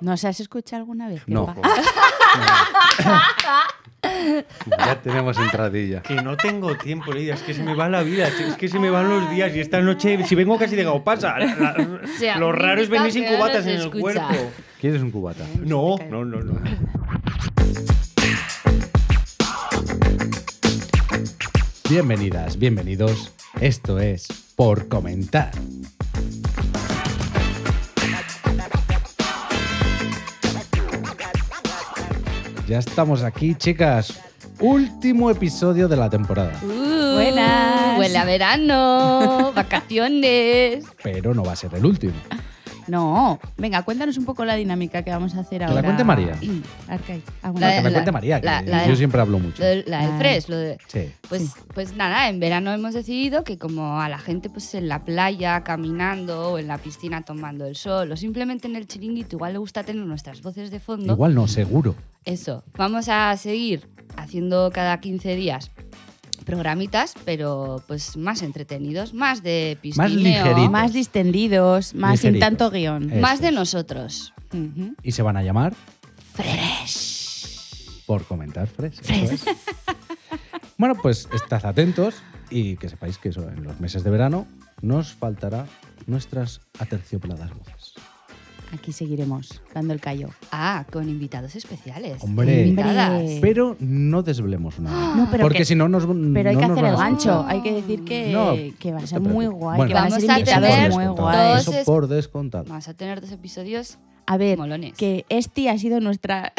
¿Nos has escuchado alguna vez? No. Ya tenemos entradilla. Que no tengo tiempo, Lidia, es que se me va la vida, es que se me van los días y esta noche, si vengo casi de pasa. sea, lo raro es venir sin no cubatas en el escucha. cuerpo. ¿Quieres un cubata? No, no, no, no. Bienvenidas, bienvenidos. Esto es Por Comentar. Ya estamos aquí, chicas. Último episodio de la temporada. Uh, Buenas. Huele a verano, vacaciones. Pero no va a ser el último. No. Venga, cuéntanos un poco la dinámica que vamos a hacer la ahora. cuente María. Ah, bueno, La que me cuente María, que la- la- yo siempre hablo mucho. Lo, de- la del Ah. fresh, lo de... Sí. Pues, pues nada, en verano hemos decidido que como a la gente pues en la playa caminando o en la piscina tomando el sol o simplemente en el chiringuito igual le gusta tener nuestras voces de fondo, Igual no, seguro. eso, vamos a seguir haciendo cada 15 días programitas, pero pues más entretenidos, más de piscineo, ligeritos. más distendidos, más sin tanto guion. Más de nosotros. Y se van a llamar Fresh. Por Comentar Fresh. eso es. Bueno, pues estad atentos y que sepáis que eso, en los meses de verano nos faltará nuestras aterciopeladas voces. Aquí seguiremos dando el callo. Ah, con invitados especiales. Hombre. Invitadas. Pero no desvelemos nada. No, pero porque que- si no nos Pero hay no que nos hacer van el a gancho. Hay que decir que, No, que va a no ser te muy preocupes. guay. Bueno, que van a vamos ser a invitados tener muy descontado. guays. dos Eso por descontado. Vamos a tener dos episodios A ver, molones. que este ha sido nuestra,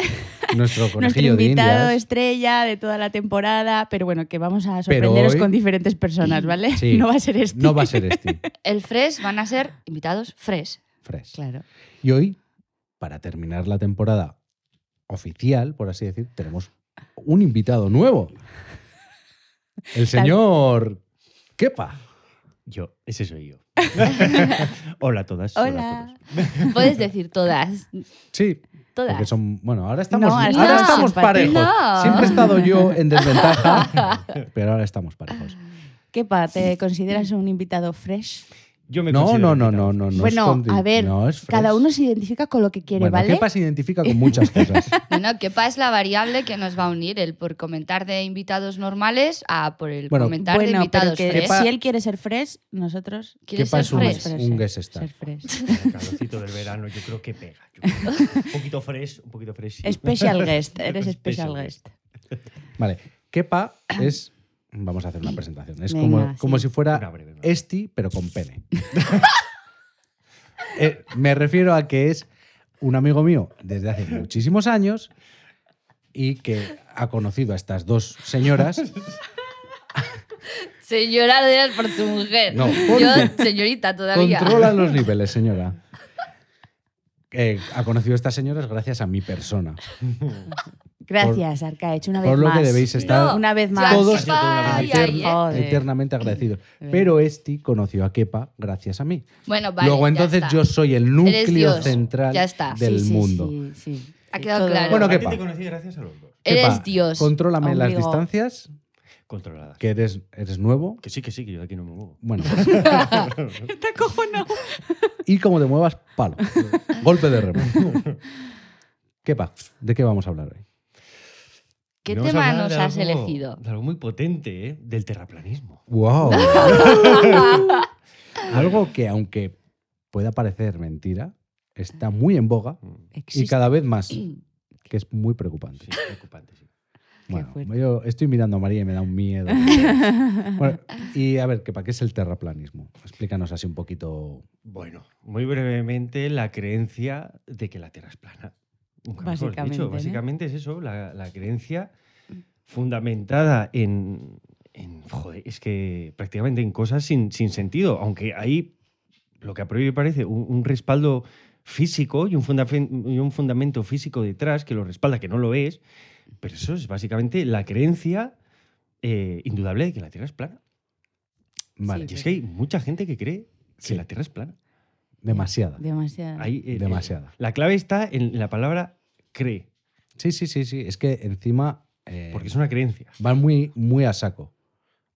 Nuestro nuestro conejillo de invitado indias. estrella de toda la temporada, pero bueno, que vamos a sorprenderos hoy- con diferentes personas, ¿vale? Sí. No va a ser este. No va a ser este. El fresh van a ser invitados fresh. Fresh. Claro. Y hoy, para terminar la temporada oficial, por así decir, tenemos un invitado nuevo. El señor Kepa. Yo, ese soy yo. hola a todas. Hola. a todos. Puedes decir todas. Sí, Todas. porque son. Bueno, ahora estamos, No, ahora estamos estamos parejos. No. Siempre he estado yo en desventaja, pero ahora estamos parejos. Kepa, ¿te consideras un invitado fresh? Yo me No, no, no, no, no. no bueno, a ver, no cada uno se identifica con lo que quiere, Bueno, ¿vale? Kepa se identifica con muchas cosas. Bueno, ¿qué es la variable que nos va a unir? El por comentar de invitados normales a por el Bueno, comentar de pero invitados que fresh. Kepa- si él quiere ser fresh, nosotros ¿Quieres Kepa ser es un, fresh? un guest star. ser fresh. El calorcito del verano yo creo que pega. Un poquito fresh, un poquito fresh. sí. Special guest, eres Special guest. Vale, Kepa es. Vamos a hacer una presentación. Es Venga, como, como si fuera breve. Esti, pero con pene. Eh, me refiero a que es un amigo mío desde hace muchísimos años y que ha conocido a estas dos señoras. Señora de por tu mujer. No, Yo, señorita, todavía. Controlan los niveles, señora. Eh, ha conocido a estas señoras gracias a mi persona. Gracias, Arcaech, una vez Por lo más. que debéis estar No, Una vez más. todos Ay, ay, ay, eternamente agradecidos. Bien. Pero Esti conoció a Kepa gracias a mí. Bueno, vale. Luego entonces yo soy el núcleo central ya está. del Sí, sí, mundo. sí, sí. Ha quedado claro. Bueno, A ¿qué ti pa? te conocí gracias a los dos. Eres Kepa, Dios. Contrólame las distancias, Controladas. que eres, eres nuevo. Que sí, que sí, que yo de aquí no me muevo. Bueno, Está acojonado. y como te muevas, palo. Golpe de remo. Kepa, ¿de qué vamos a hablar hoy? ¿Qué tema nos has algo- elegido? De algo muy potente, ¿eh? Del terraplanismo. ¡Wow! Algo que, aunque pueda parecer mentira, está muy en boga y cada vez más, que es muy preocupante. Sí, preocupante, sí. Bueno, yo estoy mirando a María y me da un miedo. Bueno, y a ver, Kepa, ¿qué es el terraplanismo? Explícanos así un poquito. Bueno, muy brevemente, la creencia de que la Tierra es plana. Mejor Básicamente, dicho. ¿no? Básicamente es eso, la, la creencia fundamentada en, en, Joder, es que prácticamente en cosas sin, sin sentido, aunque hay lo que a priori parece un, un respaldo físico y un, y un fundamento físico detrás que lo respalda, que no lo es, pero eso es básicamente la creencia eh, indudable de que la Tierra es plana. Vale, Y es que hay mucha gente que cree que la Tierra es plana. demasiada. Demasiado. Ahí, eh, Demasiada. eh, la clave está en la palabra cree, Sí, sí, sí, sí. Es que encima eh, porque es una creencia. van muy, muy a saco.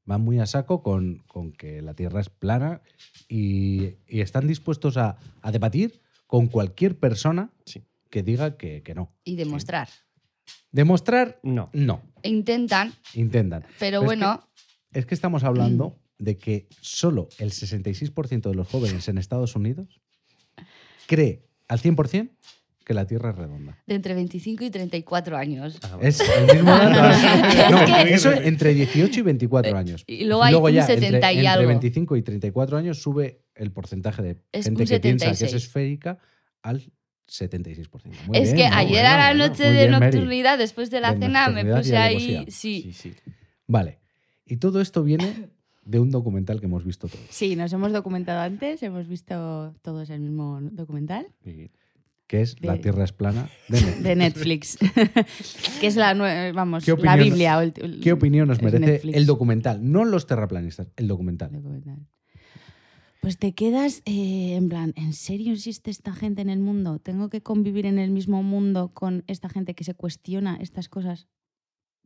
Van muy a saco con, con que la Tierra es plana y, y están dispuestos a, a debatir con cualquier persona Sí. que diga que, que no. Y demostrar. Demostrar, No. no. Intentan, Intentan. pero Pero es bueno, Es que estamos hablando de que solo el 66% de los jóvenes en Estados Unidos cree al 100% que la Tierra es redonda. de entre 25 y 34 años. Ah, vale. Es el mismo dato. No, eso entre 18 y 24 años. Y luego hay un ya, 70 entre, y entre algo. 25 y 34 años sube el porcentaje de Es gente que piensa que es 76. esférica al 76%. Muy es bien, que muy ayer bueno, a la bueno. noche Muy de bien, Mary. nocturnidad, después de la De cena, me puse ahí. Sí. Sí, sí. Vale. Y todo esto viene de un documental que hemos visto todos, Sí, nos hemos documentado antes, hemos visto todos el mismo documental Sí. Que es La Tierra es plana de Netflix. de Netflix, que es la, vamos, ¿Qué la Biblia. el- ¿Qué opinión nos merece Netflix. el documental? No los terraplanistas, el documental. documental. Pues te quedas eh, en plan, ¿en serio existe esta gente en el mundo? ¿Tengo que convivir en el mismo mundo con esta gente que se cuestiona estas cosas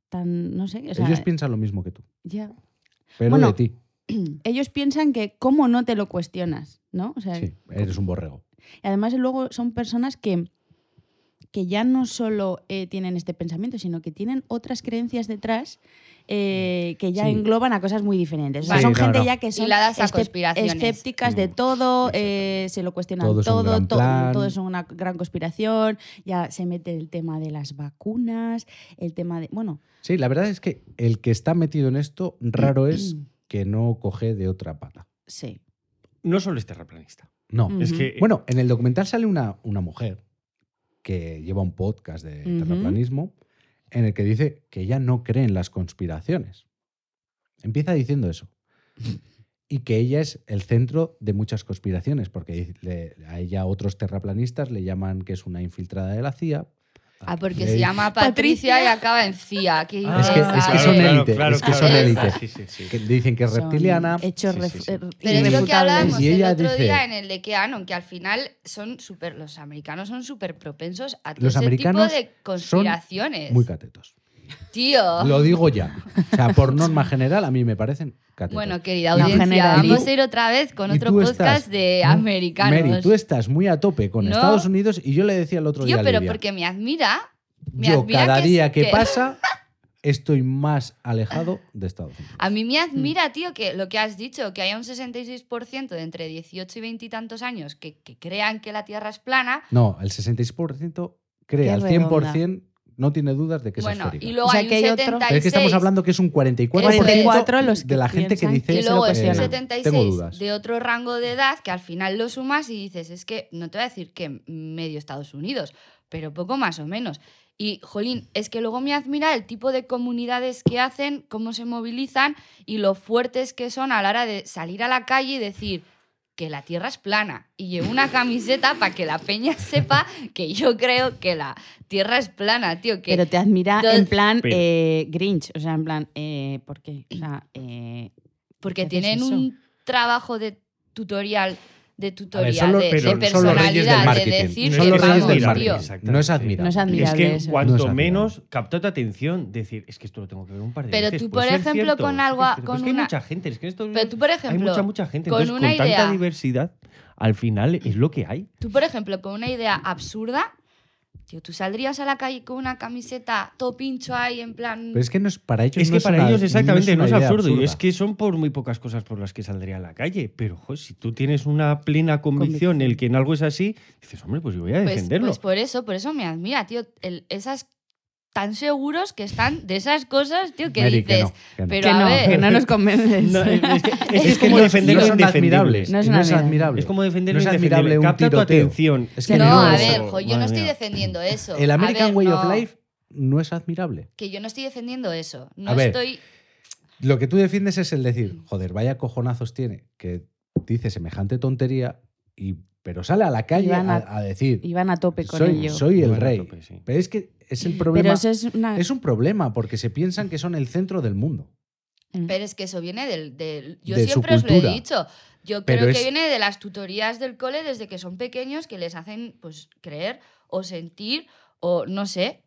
tan, no sé, o sea, Ellos piensan lo mismo que tú, ya. pero Bueno, de ti. Ellos piensan que cómo no te lo cuestionas, ¿no? O sea, Sí, eres un borrego. Y además luego son personas que, que ya no solo eh, tienen este pensamiento, sino que tienen otras creencias detrás eh, que ya Sí. engloban a cosas muy diferentes. O sea, Sí, son no, gente ya que son escépticas de Mm, todo, eh, se lo cuestionan Todo todo, es un gran to- plan. todo es una gran conspiración, ya se mete el tema de las vacunas, el tema de... Bueno, Sí, la verdad es que el que está metido en esto raro es que no coge de otra pata. sí. No solo es terraplanista. No. Es que. Bueno, en el documental sale una, una mujer que lleva un podcast de terraplanismo en el que dice que ella no cree en las conspiraciones. Empieza diciendo eso. Y que ella es el centro de muchas conspiraciones, porque le- a ella otros terraplanistas le llaman que es una infiltrada de la CIA. Ah, porque Le- se llama Patricia, y acaba en CIA. ¿Qué Ah, es que- es que A son élite, es que son élite. Sí, sí, sí. que dicen que es reptiliana. Hechos Sí, sí, ref- sí. eh, Pero es lo que irrefutables. hablábamos Y el ella otro dice- día en el de Keanon, que al final son súper. Los americanos son súper propensos a todo Los ese americanos tipo de son conspiraciones. Muy catetos. Tío. Lo digo ya. O sea, por norma general, a mí me parecen catetos. Bueno, querida audiencia, vamos a ir otra vez con otro podcast estás- de ¿no? americanos. Mary, tú estás muy a tope con No. Estados Unidos y yo le decía el otro Tío, día a pero Lidia, porque me admira. Me yo admira cada que- día que, que- pasa estoy más alejado de Estados Unidos. A mí me Hmm. admira, tío, que lo que has dicho, que haya un 66% de entre 18 y 20 y tantos años que, que crean que la Tierra es plana. No, el 66% cree Qué al 100%, no tiene dudas de que es Bueno, esférica. y luego O sea, hay que un hay otro- 76. Pero es que estamos hablando que es un 44%, 44 los que de la gente que dice Y que luego es un cuestionan. 76 tengo dudas. de otro rango de edad que al final lo sumas y dices, es que no te voy a decir que medio Estados Unidos, pero poco más o menos. Y, jolín, es que luego me admira el tipo de comunidades que hacen, cómo se movilizan y lo fuertes que son a la hora de salir a la calle y decir que la Tierra es plana. Y llevo una camiseta para que la peña sepa que yo creo que la Tierra es plana, tío. Que Pero te admira en plan eh, Grinch, o sea, en plan, eh, ¿por qué? O sea, eh, Porque ¿Qué haces tienen eso? un trabajo de tutorial, de tutoría, los- de, pero personalidad, de decir Son que los reyes vamos, del tío. marketing. No es admirable. no es Es admirable que eso. cuanto No es menos captó tu atención, decir, es que esto lo tengo que ver un par de Pero veces. tú, puede por ejemplo, cierto, con que es algo- cierto. con es que hay mucha gente, es que Estados Pero tú, por hay ejemplo, mucha, mucha gente. con Entonces, una con idea- tanta diversidad, al final es lo que hay. Tú, por ejemplo, con una idea absurda, tío, tú saldrías a la calle con una camiseta todo pincho ahí, en plan... Pero es que no es para ellos Es no que es para una- ellos exactamente no es, absurdo. Y absurda. es que son por muy pocas cosas por las que saldría a la calle. Pero, joder, si tú tienes una plena convicción en el que en algo es así, dices, hombre, pues yo voy a pues, defenderlo. pues por eso, por eso me admira, tío, el- esas tan seguros que están de esas cosas, tío, que Mary, que dices... no, que no. pero que a no, ver. que no nos convences. No, es, que, como defender lo indefendible. No es admirable. Es como defender No lo indefendible. Capta tu atención. Es Que no, no, a ver, jo, yo no estoy mía. defendiendo eso. El American ver, Way no, of Life no es admirable. Que yo no estoy defendiendo eso. No A ver, estoy... Lo que tú defiendes es el decir, joder, vaya cojonazos tiene que dice semejante tontería, y, pero sale a la calle a, a- a decir, Iban a tope con soy, ello. soy el rey. tope, sí. Pero es que es el problema. Pero eso es una... Es un problema porque se piensan que son el centro del mundo. Mm. Pero es que eso viene del... del- yo De su siempre os lo he cultura. dicho. Yo Pero creo es- que viene de las tutorías del cole desde que son pequeños que les hacen pues creer o sentir o no sé.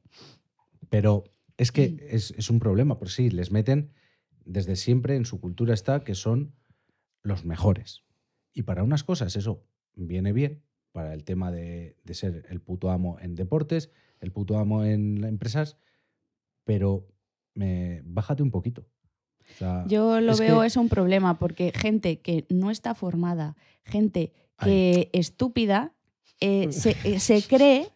Pero es Mm. que es, es un problema, por sí, les meten desde siempre en su cultura está que son los mejores. Y para unas cosas eso viene bien, para el tema de, de ser el puto amo en deportes, el puto amo en empresas, pero me, bájate un poquito. O sea, Yo lo es veo que- eso un problema porque gente que no está formada, gente que estúpida, eh, se, eh, se cree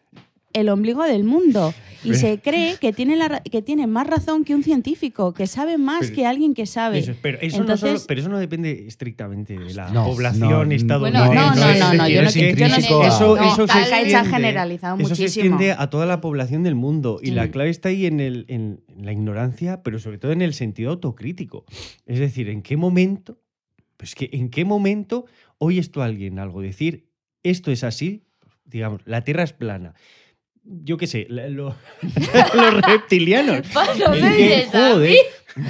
el ombligo del mundo y se cree que tiene, la, ra- que tiene más razón que un científico, que sabe más Pero- que alguien que sabe. Eso, pero, eso no Entonces- solo- pero eso no depende estrictamente de la No, población no, no, estadounidense. Bueno, no, no, no, no, yo no es quiero- yo no eso, no, eso se extiende- generalizado Eso se muchísimo. extiende a toda la población del mundo y la clave está ahí en, el, en la ignorancia, pero sobre todo en el sentido autocrítico. Es decir, ¿en qué momento, pues que en qué momento oyes tú a alguien algo decir esto es así? Digamos, la Tierra es plana. Yo qué sé, los reptilianos. No ¿En me qué- mires a joder, mí.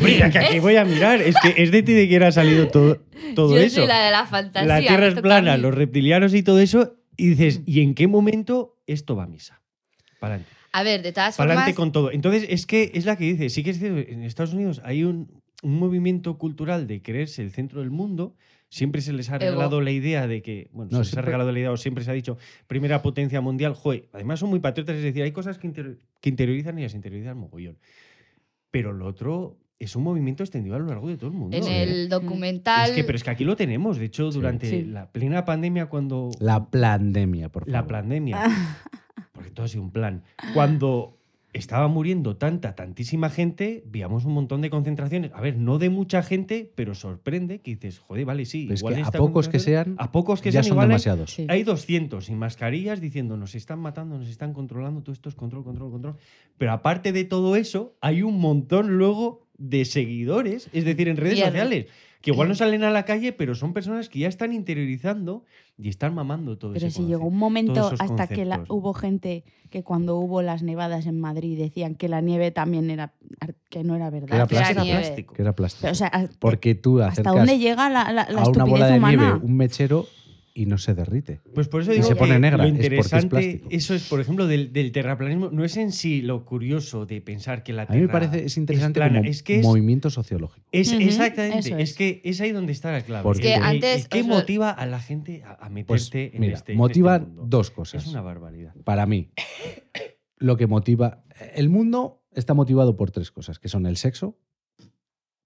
Mira, que aquí voy a mirar. Es que es de ti de quién ha salido todo, todo Yo eso. soy la de la fantasía. La Tierra es plana, los reptilianos y todo eso. Y dices, ¿y en qué momento esto va a misa? Para adelante. A ver, de todas Para adelante formas, con todo. Entonces, es que es la que dice, sí que es cierto, en Estados Unidos hay un, un movimiento cultural de creerse el centro del mundo. Siempre se les ha Ego. regalado la idea de que, bueno, No, se les ha regalado la idea o siempre se ha dicho primera potencia mundial. Joder, además son muy patriotas, es decir, hay cosas que, inter- que interiorizan y las interiorizan mogollón. Pero lo otro es un movimiento extendido a lo largo de todo el mundo. en ¿eh? el documental. Es que, pero es que aquí lo tenemos. De hecho, durante Sí. la plena pandemia, cuando. La pandemia, por favor. La pandemia. Porque todo ha sido un plan. Cuando estaba muriendo tanta, tantísima gente, veíamos un montón de concentraciones. A ver, no de mucha gente, pero sorprende que dices, joder, vale, sí. Es que a pocos que sean, A pocos que ya sean son igual hay- demasiados. Sí. hay 200 sin mascarillas diciendo nos están matando, nos están controlando, todo esto es control, control, control. Pero aparte de todo eso, hay un montón luego de seguidores, es decir, en redes sociales, que igual no salen a la calle, pero son personas que ya están interiorizando y están mamando todo Pero ese si llegó un momento hasta que la- hubo gente que cuando hubo las nevadas en Madrid decían que la nieve también era que no era verdad. era que Era plástico. Que era plástico. Pero, o sea, Porque tú ¿hasta acercas dónde llega la, la- la a una bola de humana? nieve un mechero y no se derrite. Pues por eso Y se que pone negra, lo es porque es interesante, plástico. eso es, por ejemplo, del, del terraplanismo, no es en sí lo curioso de pensar que la A Tierra mí me parece es interesante plana, como es que es, movimiento sociológico. es- exactamente, es. es. que es ahí donde está la clave. Porque- Es que antes, ¿Qué motiva a la gente a, a Pues meterte en mira, este en motivan este mundo? dos cosas. Es una barbaridad. Para mí, lo que motiva... El mundo está motivado por tres cosas, que son el sexo,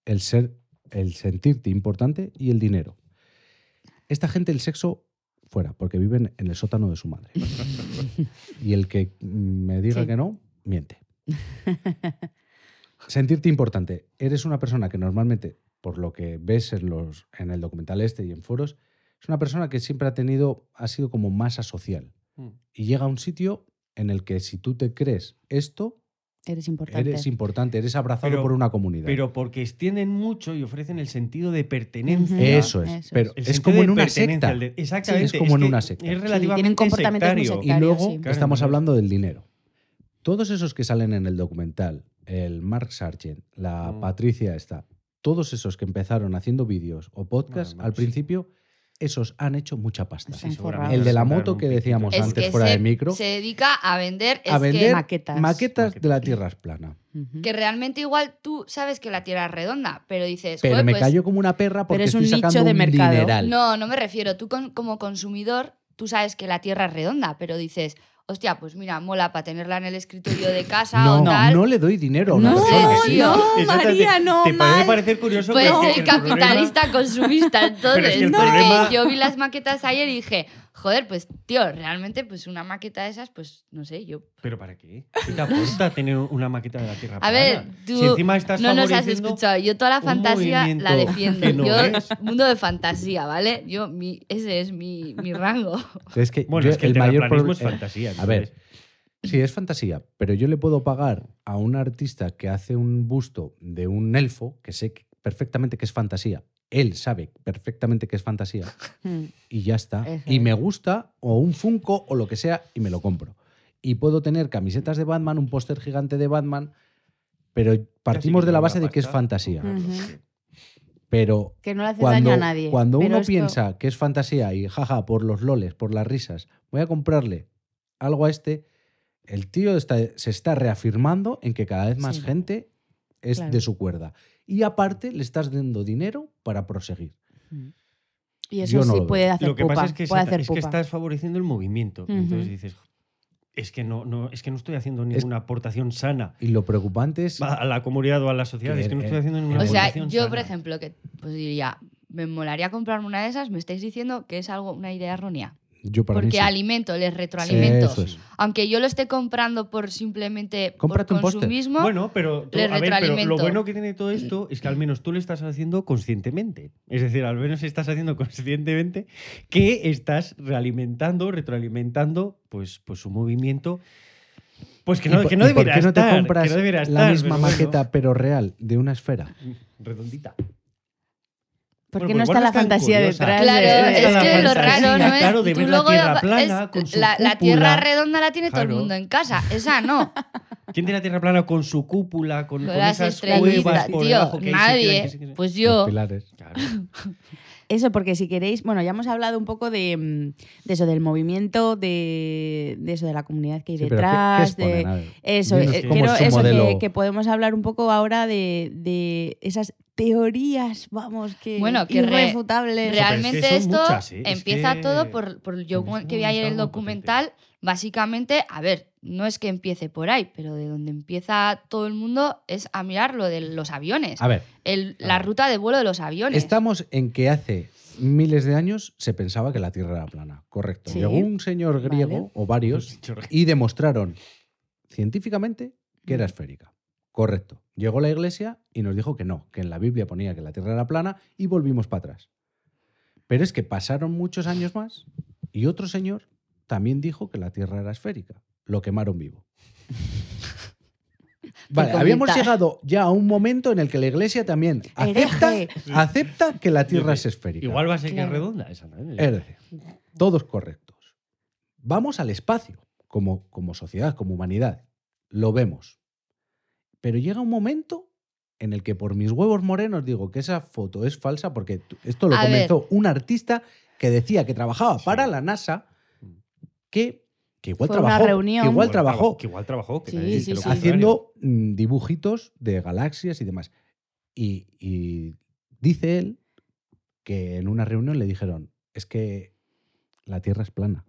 el ser, el sentirte importante y el dinero. Esta gente, el sexo, fuera, porque viven en el sótano de su madre. y el que me diga Sí. que no, miente. Sentirte importante. Eres una persona que normalmente, por lo que ves en, los, en el documental este y en foros, es una persona que siempre ha tenido, ha sido como masa social. Mm. Y llega a un sitio en el que si tú te crees esto, Eres importante. eres importante, eres abrazado Pero- por una comunidad. Pero porque extienden mucho y ofrecen el sentido de pertenencia. Eso es. Eso pero El es como en una secta. de- Exactamente. Es como en una secta. Es Sí, relativamente tienen comportamientos muy sectario. Y luego sí. Estamos hablando del dinero. Todos esos que salen en el documental, el Mark Sargent, la Mm. Patricia esta, todos esos que empezaron haciendo vídeos o podcasts, al principio, esos han hecho mucha pasta. Seguramente El de la moto que decíamos es antes que fuera se, de micro, se dedica a vender. a que- Maquetas. maquetas de la. Tierra es plana. Que realmente igual tú sabes que la Tierra es redonda, pero dices, Pero "Joder, me pues, callo como una perra porque es un estoy nicho sacando de un mercado. dineral. No, no me refiero. Tú con- como consumidor, tú sabes que la Tierra es redonda, pero dices, hostia, pues mira, mola para tenerla en el escritorio de casa No, o tal. no le doy dinero a una No, persona. no, sí. no. María, no, ¿Te puede parecer curioso Pues que soy el problema- capitalista consumista, entonces. que el porque problema- yo vi las maquetas ayer y dije, joder, pues tío, realmente, pues una maqueta de esas, pues no sé, yo. ¿Pero para qué? ¿Qué te aporta tener una maqueta de la Tierra A plana? ver, tú si encima estás no nos has escuchado. Yo toda la fantasía la defiendo. no yo, es. mundo de fantasía, ¿vale? Yo, mi, ese es mi, mi rango. Es que, Bueno, yo es que el, mayor terraplanismo pro- es eh, fantasía. A ver, sí, es fantasía, pero yo le puedo pagar a un artista que hace un busto de un elfo, que sé que- perfectamente que es fantasía. Él sabe perfectamente que es fantasía Mm. y ya está. Y me gusta, o un Funko, o lo que sea, y me lo compro. Y puedo tener camisetas de Batman, un póster gigante de Batman, pero partimos de la base de que es fantasía. Pero Que no le hace cuando, daño a nadie. cuando pero uno esto- piensa que es fantasía y jaja, por los loles, por las risas, voy a comprarle algo a este, el tío está- se está reafirmando en que cada vez más Sí. gente es Claro. de su cuerda. Y aparte le estás dando dinero para proseguir. Mm. Y eso Yo sí puede hacer Lo que pupa. pasa es que, hacer es que pupa. estás favoreciendo el movimiento. Entonces dices, es que no, no, es que no estoy haciendo ninguna aportación sana Y lo preocupante es. a la comunidad o a la sociedad. Que, es que no estoy eh, haciendo ninguna O sea, aportación yo, sana. por ejemplo, que pues diría, me molaría comprarme una de esas, me estáis diciendo que es algo, una idea errónea. Yo para mí Porque sí. alimento, les retroalimento. Es. Aunque yo lo esté comprando por simplemente Cómprate por consumismo, Bueno, pero, tú- le a ver, pero lo bueno que tiene todo esto es que al menos tú lo estás haciendo conscientemente. Es decir, al menos estás haciendo conscientemente que estás realimentando, retroalimentando pues, pues su movimiento. Pues que ¿Y no, por- que no por qué no te estar. compras que no debería la misma pero bueno, maqueta, pero real, de una esfera? redondita. ¿Por Bueno, qué pues no está la fantasía curiosa. detrás? Claro, de- es que lo raro no es. claro, de ver la luego Tierra va- plana es- con su la, la cúpula. tierra redonda la tiene todo el mundo en casa. Esa no. ¿Quién tiene la Tierra plana con su cúpula, con, Con con las esas cuevas por tío. debajo que ahí se quedan, Nadie. que se quedan? Pues Los yo. pilares. Claro. Eso, porque si queréis, bueno, ya hemos hablado un poco de, mm, de eso, del movimiento, de, de eso, de la comunidad que hay Sí, pero ¿qué- qué detrás. exponen? de, eso, eh, quiero eso, que, que podemos hablar un poco ahora de, de esas teorías, vamos, que Bueno, que irrefutables. Realmente es que son esto muchas, ¿eh? Es empieza que- todo por, por yo es que vi ayer el documental. Básicamente, a ver, no es que empiece por ahí, pero de donde empieza todo el mundo es a mirar lo de los aviones. A ver, El- a la ver. ruta de vuelo de los aviones. estamos en que hace miles de años se pensaba que la Tierra era plana. Correcto. Sí. Llegó un señor griego, Vale. o varios, y demostraron científicamente que era esférica. Correcto. Llegó la iglesia y nos dijo que no, que en la Biblia ponía que la Tierra era plana y volvimos para atrás. Pero es que pasaron muchos años más y otro señor también dijo que la Tierra era esférica. Lo quemaron vivo. Vale, habíamos llegado ya a un momento en el que la iglesia también acepta, acepta que la Tierra es esférica. Igual va a ser que es redonda esa. ¿no? Es decir, todos correctos. Vamos al espacio, como, como sociedad, como humanidad. Lo vemos. Pero llega un momento en el que por mis huevos morenos digo que esa foto es falsa porque esto lo A comenzó un artista que decía que trabajaba Sí. para la NASA, que, que igual Fue una trabajó, reunión. que igual trabajó Que igual trabajó. que Sí, nadie lo haciendo mm, dibujitos de galaxias y demás. Y, y dice él que en una reunión le dijeron, es que la Tierra es plana.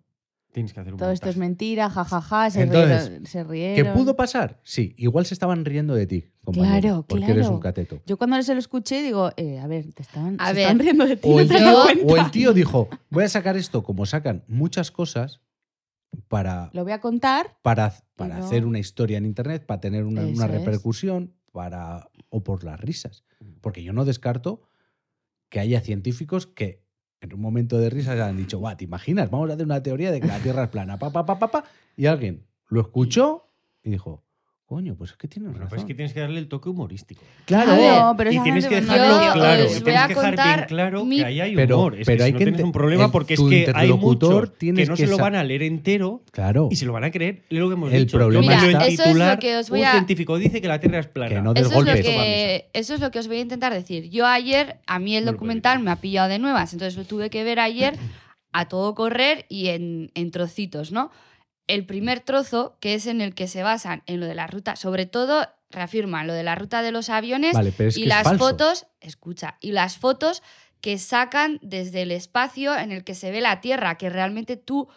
Tienes que hacer un Todo esto es mentira, jajaja, se, Entonces, rieron, se ¿Qué pudo pasar? Sí, igual se estaban riendo de ti, compañero, Claro, porque claro. eres un cateto. Yo cuando se lo escuché digo, eh, a ver, te estaban, A se ver, están riendo de ti, O ¿no el, tío, cuenta? o el tío dijo, voy a sacar esto como sacan muchas cosas para, Lo voy a contar. para, para Pero- hacer una historia en Internet, para tener una, una es. repercusión, para, o por las risas. Porque yo no descarto que haya científicos que en un momento de risas han dicho, "Buah, ¿te imaginas? Vamos a hacer una teoría de que la Tierra es plana, pa, pa, pa, pa, pa", y alguien lo escuchó y dijo, coño, pues es que tienes Bueno, razón. pues es que tienes que darle el toque humorístico. Claro, Claro, pero y tienes que dejarlo Yo claro. y tienes que dejar bien claro mi- que ahí hay Pero- humor. Es pero que hay si no que tienes un problema el- porque es que hay muchos que no que se lo van a leer entero claro. y se lo van a creer. Es lo que hemos El dicho. problema me está- lo Eso es lo que os voy un a- científico dice que la Tierra es plana. Que no Eso es, golpe. lo que, eso es lo que os voy a intentar decir. Yo ayer, a mí el documental me ha pillado de nuevas, entonces lo tuve que ver ayer a todo correr y en, en trocitos, ¿no? El primer trozo, que es en el que se basan en lo de la ruta, sobre todo reafirman lo de la ruta de los aviones Vale, pero es y que es las falso. fotos, escucha, y las fotos que sacan desde el espacio en el que se ve la Tierra, que realmente tú,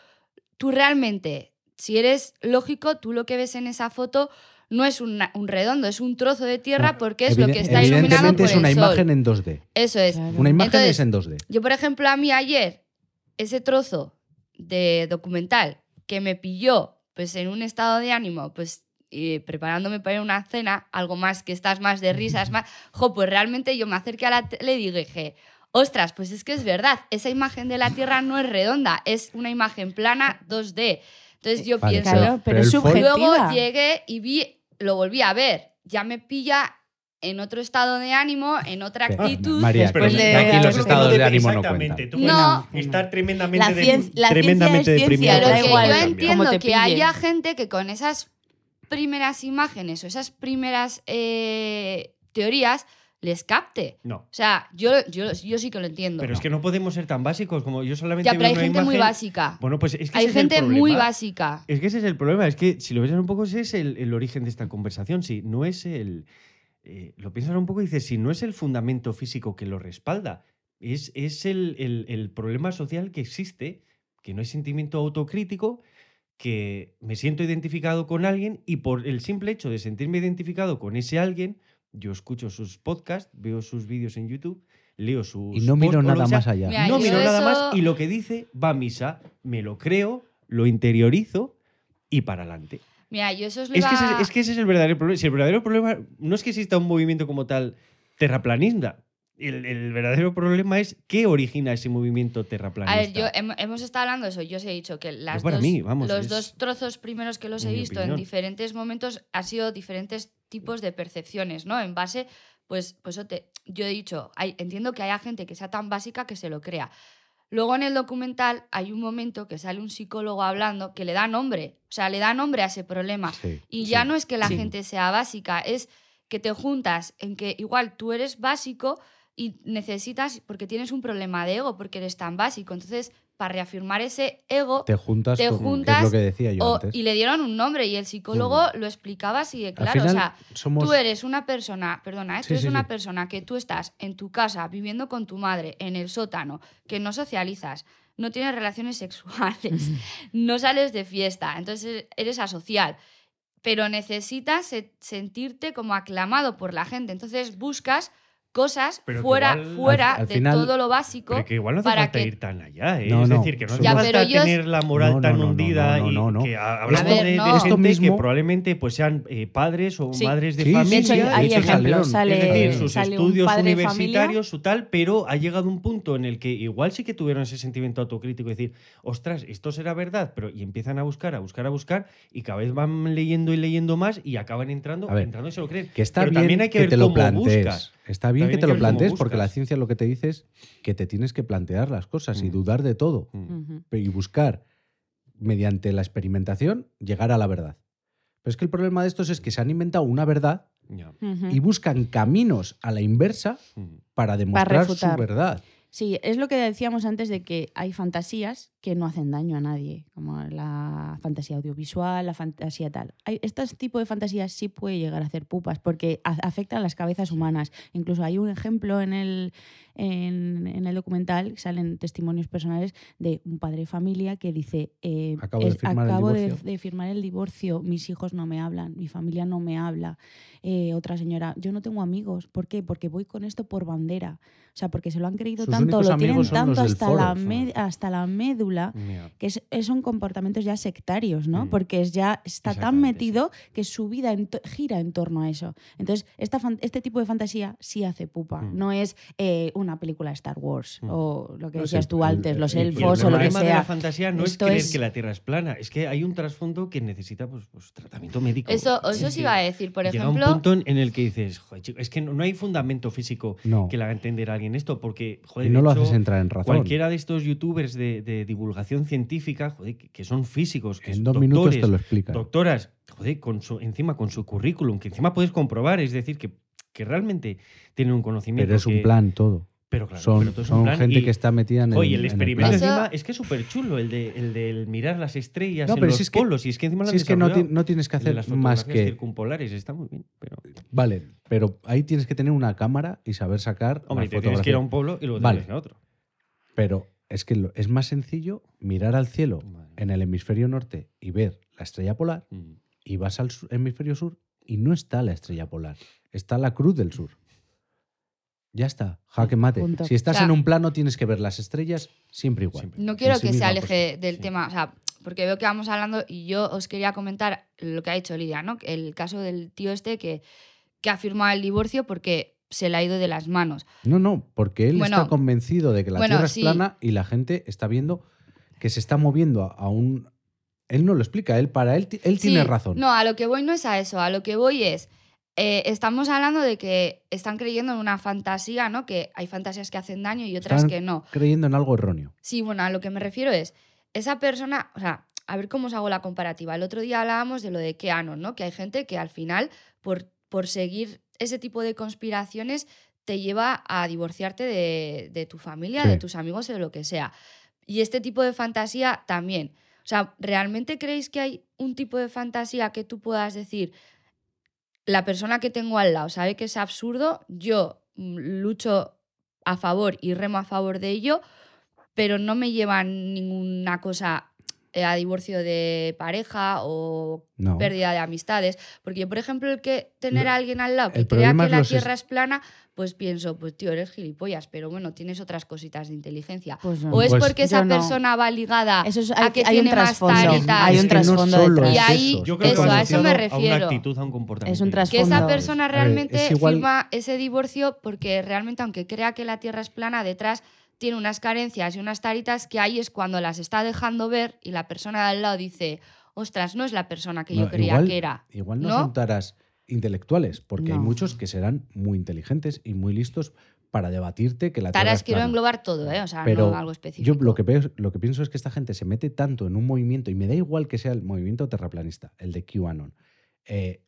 tú realmente, si eres lógico, tú lo que ves en esa foto no es una- un redondo, es un trozo de tierra porque es lo que está iluminado Evidentemente por es el una sol. imagen en 2D. Eso es. Claro. Una imagen Entonces, es en 2D. Yo, por ejemplo, a mí ayer, ese trozo de documental que me pilló pues en un estado de ánimo, pues eh, preparándome para ir a una cena, algo más que estás más de risas, más, jo, pues realmente yo me acerqué a la tele y dije, ostras, pues es que es verdad, esa imagen de la Tierra no es redonda, es una imagen plana 2D. Entonces yo Vale, pienso, Claro, pero es subjetiva. Luego llegué y vi, lo volví a ver. Ya me pilla en otro estado de ánimo, en otra actitud. María, Después de- aquí los creo estados no de ánimo no cuentan. tú No. estar tremendamente, La de- la tremendamente ciencia es ciencia, deprimido. Pero que igual yo entiendo que haya gente que con esas primeras imágenes o esas primeras eh, teorías les capte. No. O sea, yo, yo, yo sí que lo entiendo. Pero es que no podemos ser tan básicos como yo solamente ya, pero hay una gente muy imagen- básica. Bueno, pues es que hay ese es el gente muy básica. Es que ese es el problema, es que si lo ves un poco, ese es el, el origen de esta conversación. Si no es el. Eh, lo piensas un poco y dices, si no es el fundamento físico que lo respalda, Es, es el, el- el problema social que existe, que no hay sentimiento autocrítico, que me siento identificado con alguien y por el simple hecho de sentirme identificado con ese alguien, yo escucho sus podcasts, veo sus vídeos en YouTube, leo sus... Y no miro nada más allá. Mira, no miro nada eso- más y lo que dice va a misa, me lo creo, lo interiorizo y para adelante. Mira, yo eso lo Es que, ese, es que ese es el verdadero problema. Si el verdadero problema no es que exista un movimiento como tal terraplanista, el, el verdadero problema es qué origina ese movimiento terraplanista. A ver, yo hem- hemos estado hablando de eso. Yo os he dicho que las para dos- mí, vamos, los es dos trozos primeros que los he visto en opinión. diferentes momentos han sido diferentes tipos de percepciones, ¿no? En base, pues, pues yo he dicho, hay, entiendo que haya gente que sea tan básica que se lo crea. Luego en el documental hay un momento que sale un psicólogo hablando que le da nombre, o sea, le da nombre a ese problema. Sí, Y sí. ya no es que la Sí. gente sea básica, es que te juntas en que igual tú eres básico y necesitas, porque tienes un problema de ego, porque eres tan básico. Entonces, para reafirmar ese ego, Te juntas, te con- que es juntas lo que decía yo o- antes. y le dieron un nombre y el psicólogo lo explicaba así de claro. final, o sea, somos... tú eres una persona, perdona, ¿eh? Sí, tú eres sí, una sí. persona que tú estás en tu casa viviendo con tu madre en el sótano, que no socializas, no tienes relaciones sexuales, no sales de fiesta, entonces eres asocial, pero necesitas se- sentirte como aclamado por la gente, entonces buscas cosas Pero fuera, igual- fuera Al- al de final- todo lo básico. Pero que igual no hace para falta que- ir tan allá, ¿eh? No, es decir, que no hace falta yo- tener la moral tan no, no, hundida no, no, y que ha- hablamos ver, de, de no. gente Esto que probablemente pues sean eh, padres o Sí. madres de Sí, sí, familia. Sí, hay de ejemplos. Sale, es decir, sus sale estudios universitarios, su tal, pero ha llegado un punto en el que igual sí que tuvieron ese sentimiento autocrítico y decir, ostras, esto será verdad, pero y empiezan a buscar, a buscar, a buscar, y cada vez van leyendo y leyendo más y acaban entrando, A ver, entrando y se lo creen. Que está pero bien también hay que, que, ver te lo cómo buscas. Está bien También que te lo plantees porque la ciencia lo que te dice es que te tienes que plantear las cosas y Mm. dudar de todo. Mm. Y buscar, mediante la experimentación, llegar a la verdad. Pero es que el problema de estos es que se han inventado una verdad y buscan caminos a la inversa Mm. para demostrar su verdad. Sí, es lo que decíamos antes de que hay fantasías que no hacen daño a nadie, como la fantasía audiovisual, la fantasía tal. Hay, este tipo de fantasías sí puede llegar a hacer pupas porque a- afectan las cabezas humanas. Incluso hay un ejemplo en el, en, en el documental, salen testimonios personales de un padre de familia que dice, eh, Acabo de firmar el acabo de, divorcio". de firmar el divorcio, mis hijos no me hablan, mi familia no me habla. Eh, otra señora, yo no tengo amigos. ¿Por qué? Porque voy con esto por bandera. O sea, porque se lo han creído Sus tanto, lo tienen tanto hasta foro, la, hasta la médula, Que es- es- son comportamientos ya sectarios, ¿no? Mm. Porque es ya está tan metido que su vida en gira en torno a eso. Entonces, esta este tipo de fantasía sí hace pupa. Mm. No es eh, una película de Star Wars Mm. o lo que No, sí, decías tú el- antes, el- los el- el elfos o lo que problema de la sea. fantasía no Esto es creer es- que la Tierra es plana, es que hay un trasfondo que necesita pues, pues, tratamiento médico. Eso, Es eso os que iba a decir, por llega ejemplo. un punto en- el que dices, "Joder, chico, es que no, no hay fundamento físico No. que le haga entender a alguien esto, porque, joder, y no de lo hecho, haces entrar en razón. cualquiera de estos youtubers de, de divulgación científica, joder, que, que son físicos, que En son dos doctores, minutos te lo explican. doctoras, joder, con su, encima con su currículum, que encima puedes comprobar, es decir, que, que realmente tienen un conocimiento. Pero es un que- plan todo. Pero claro, son pero todo es un son plan gente y- que está metida en el, Oye, el en experimento encima es que es súper chulo, el de el del mirar las estrellas No, en pero los si es que- polos. y es que encima Si es que no, ti- desarrollado. no tienes que hacer las más fotografías que... circumpolares, está muy bien. Pero... Vale, pero ahí tienes que tener una cámara y saber sacar Hombre, te tienes que ir a un polo y luego te Vale. tienes que ir a otro. Pero es que lo- es más sencillo mirar al cielo en el hemisferio norte y ver la estrella polar Mm. y vas al hemisferio sur y no está la estrella polar, está la cruz del sur. Ya está, jaque mate. Punto. Si estás O sea- en un plano tienes que ver las estrellas siempre igual. Siempre. No quiero En sí que se aleje cosa, del sí. tema, o sea, porque veo que vamos hablando y yo os quería comentar lo que ha dicho Lidia, ¿no? El caso del tío este que, que ha firmado el divorcio porque se le ha ido de las manos. No, no, porque él Bueno, está convencido de que la bueno, Tierra es sí. plana y la gente está viendo que se está moviendo a, un... Él no lo explica, él para él, él tiene razón. No, a lo que voy no es a eso, a lo que voy es, eh, estamos hablando de que están creyendo en una fantasía, ¿no? Que hay fantasías que hacen daño y otras Están que no. creyendo en algo erróneo. Sí, bueno, a lo que me refiero es, esa persona, o sea, a ver cómo os hago la comparativa. El otro día hablábamos de lo de Keanon, ¿no? Que hay gente que al final, por, por seguir ese tipo de conspiraciones, te lleva a divorciarte de, de tu familia, Sí. de tus amigos o de lo que sea. Y este tipo de fantasía también. O sea, ¿realmente creéis que hay un tipo de fantasía que tú puedas decir, la persona que tengo al lado sabe que es absurdo, yo mm, lucho a favor y remo a favor de ello, pero no me llevan ninguna cosa a divorcio de pareja o No. pérdida de amistades. Porque yo, por ejemplo, el que tener a alguien al lado que el crea que la es- Tierra es plana, pues pienso, pues tío, eres gilipollas, pero bueno, tienes otras cositas de inteligencia. Pues no. O es Pues porque esa no. persona va ligada Eso es- a hay- que hay un tiene más trasfondo, taritas. hay un Es que no trasfondo. Y ahí- eso. Yo creo Eso, que va a eso me A refiero. una actitud, a un comportamiento. Es un que trasfondo. esa Fondo. persona ver, realmente es igual- firma ese divorcio porque realmente, aunque crea que la Tierra es plana, detrás tiene unas carencias y unas taritas que ahí es cuando las está dejando ver y la persona de al lado dice, ostras, no es la persona que yo creía igual- que era. Igual no, ¿no? son taras intelectuales, porque hay muchos que serán muy inteligentes y muy listos para debatirte que la Taras quiero plana. englobar todo, ¿eh? O sea, Pero no algo específico. Yo lo que, veo- lo que pienso es que esta gente se mete tanto en un movimiento, y me da igual que sea el movimiento terraplanista, el de QAnon, eh,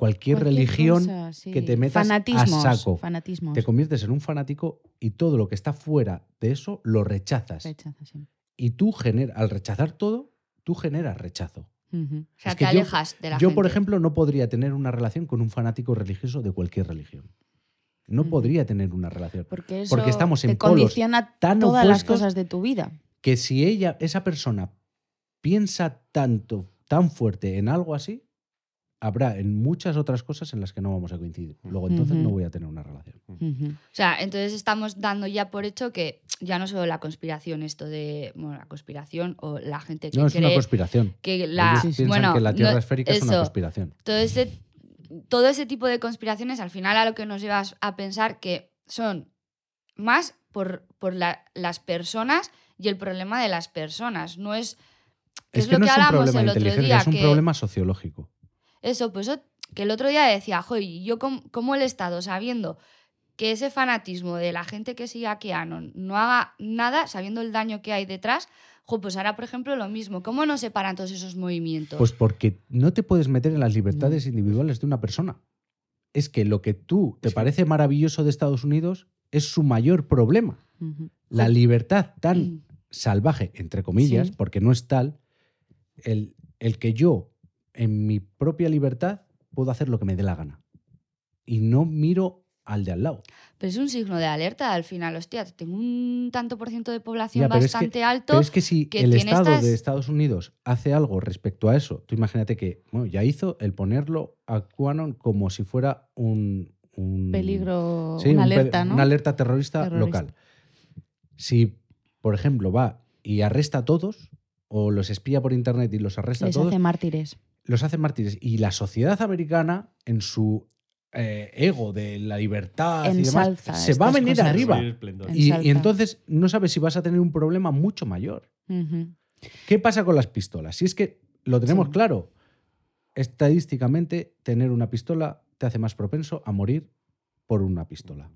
cualquier, Cualquier religión cosa, sí. que te metas Fanatismos, a saco, Fanatismos. te conviertes en un fanático y todo lo que está fuera de eso lo rechazas. Rechaza, sí. Y tú genera, al rechazar todo, tú generas rechazo. O sea, es te yo- alejas de la Yo, por ejemplo, no podría tener una relación con un fanático religioso de cualquier religión. No podría tener una relación. Porque eso Porque estamos en te polos condiciona tan todas las cosas de tu vida. Que si ella, esa persona, piensa tanto, tan fuerte en algo así, habrá en muchas otras cosas en las que no vamos a coincidir. Luego entonces no voy a tener una relación. O sea, entonces estamos dando ya por hecho que ya no solo la conspiración, esto de, bueno, la conspiración o la gente que No es una conspiración. que la, Ellos piensan bueno, que la Tierra no- esférica es una eso, conspiración. todo ese, todo ese tipo de conspiraciones al final a lo que nos lleva a pensar que son más por, por la- las personas y el problema de las personas. No es, que Es, es, que lo no que es un hablamos problema el de otro inteligencia, día. es un que, problema sociológico. Eso, pues eso- que el otro día decía, joder, yo com- como el Estado sabiendo que ese fanatismo de la gente que sigue a Keanon no haga nada, sabiendo el daño que hay detrás, jo, pues ahora, por ejemplo, lo mismo. ¿Cómo no separan todos esos movimientos? Pues porque no te puedes meter en las libertades individuales de una persona. Es que lo que tú te Sí. parece maravilloso de Estados Unidos es su mayor problema. La libertad Mm. tan salvaje, entre comillas, Sí. porque no es tal, el, el que yo, en mi propia libertad, puedo hacer lo que me dé la gana. Y no miro al de al lado. Pero es un signo de alerta al final, hostia, tengo un tanto por ciento de población Ya, pero es que- bastante alto. Pero es que si que el Estado estas- de Estados Unidos hace algo respecto a eso, tú imagínate que bueno, ya hizo el ponerlo a QAnon como si fuera un, un- Peligro, Sí, una un pe- alerta, ¿no? una alerta terrorista, Terrorista. local. Si, por ejemplo, va y arresta a todos, o los espía por internet y los arresta Les a todos, hace mártires. Los hace mártires. Y la sociedad americana, en su eh, ego de la libertad y demás, se va a venir arriba. Y, entonces no sabes si vas a tener un problema mucho mayor. ¿Qué pasa con las pistolas? Si es que lo tenemos Sí. claro, estadísticamente tener una pistola te hace más propenso a morir por una pistola.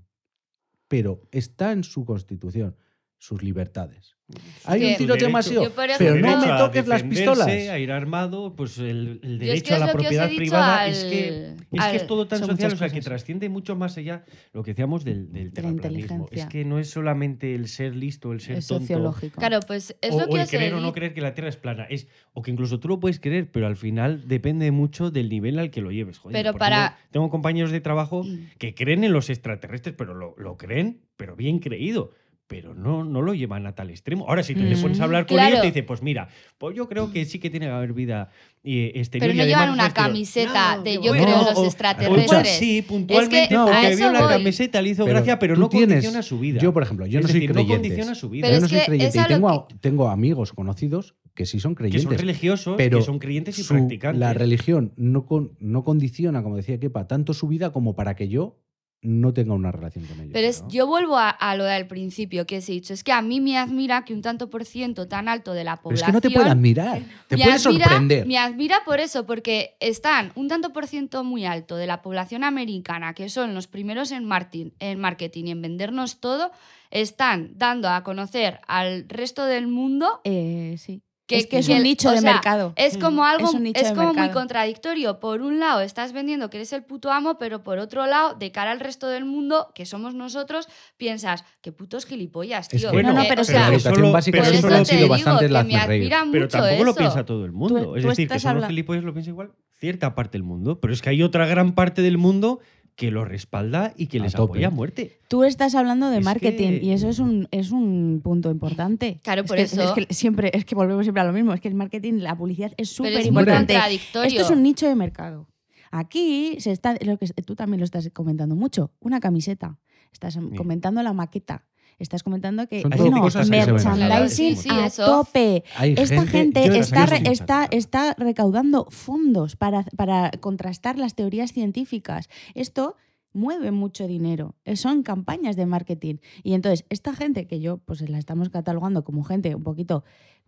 Pero está en su constitución, sus libertades. Hay que- un tiroteo masivo, pero no me toques las pistolas. A ir armado, pues el, el es derecho a la propiedad privada al- es que es, que al- es todo tan social, o sea, que trasciende mucho más allá lo que decíamos del, del De la terraplanismo. Es que no es solamente el ser listo, el ser Es tonto. sociológico. Claro, pues es o, lo o que el os he creer o no creer que la Tierra es plana. Es, o que incluso tú lo puedes creer, pero al final depende mucho del nivel al que lo lleves. Joder, Pero para- ejemplo, tengo compañeros de trabajo Mm. que creen en los extraterrestres, pero lo, lo creen, pero bien creído. Pero no, no lo llevan a tal extremo. Ahora, si te Mm. pones a hablar con Claro. ellos, te dice, pues mira, pues yo creo que sí que tiene que haber vida eh, exterior. Pero no llevan una exterior". camiseta de yo bueno, creo en o- los o- extraterrestres. sí, puntualmente, a porque eso vio la camiseta, le hizo Pero gracia, pero no tienes- condiciona su vida. Yo, por ejemplo, yo es no soy decir, creyente. no condiciona su vida. Pero yo es no soy que creyente. es Y tengo, que- tengo amigos conocidos que sí son que son creyentes. religiosos, pero que son creyentes y su- practicantes. la religión no, con- no condiciona, como decía Kepa, tanto su vida como para que yo no tenga una relación con ellos. Pero es, ¿no? yo vuelvo a, a lo del principio que os he dicho. Es que a mí me admira que un tanto por ciento tan alto de la Pero es población. que no te puede admirar, te me puede admira- sorprender. Me admira por eso, porque están un tanto por ciento muy alto de la población americana, que son los primeros en, martin- en marketing y en vendernos todo, están dando a conocer al resto del mundo Eh, sí. Que es que es que un el- nicho de sea, mercado. Es como algo, Es un nicho es de como muy contradictorio. Por un lado, estás vendiendo que eres el puto amo, pero por otro lado, de cara al resto del mundo, que somos nosotros, piensas, qué putos gilipollas, Es tío. que Bueno, no, Que, pero o la sea, educación solo- básica pero por eso siempre lo ha eso te sido te bastante digo que me admira Pero mucho tampoco lo piensa todo el mundo. Tú- es tú decir, que estás son los habla- gilipollas lo piensa igual cierta parte del mundo. Pero es que hay otra gran parte del mundo que lo respalda y que A les tope. apoya a muerte. Tú estás hablando de Es marketing que- y eso es un, es un punto importante. Claro, Es por que- eso- Es que siempre, es que volvemos siempre a lo mismo. Es que el marketing, la publicidad es súper importante. Esto es un nicho de mercado. Aquí se está, lo que tú también lo estás comentando mucho, una camiseta. Estás comentando la maqueta. Estás comentando que bueno, cosas merchandising sí, sí, a eso. tope. Hay Esta gente, está, re- está, está recaudando fondos para, para contrastar las teorías científicas. Esto mueve mucho dinero. Eh, Son campañas de marketing. Y entonces, esta gente que yo, pues la estamos catalogando como gente un poquito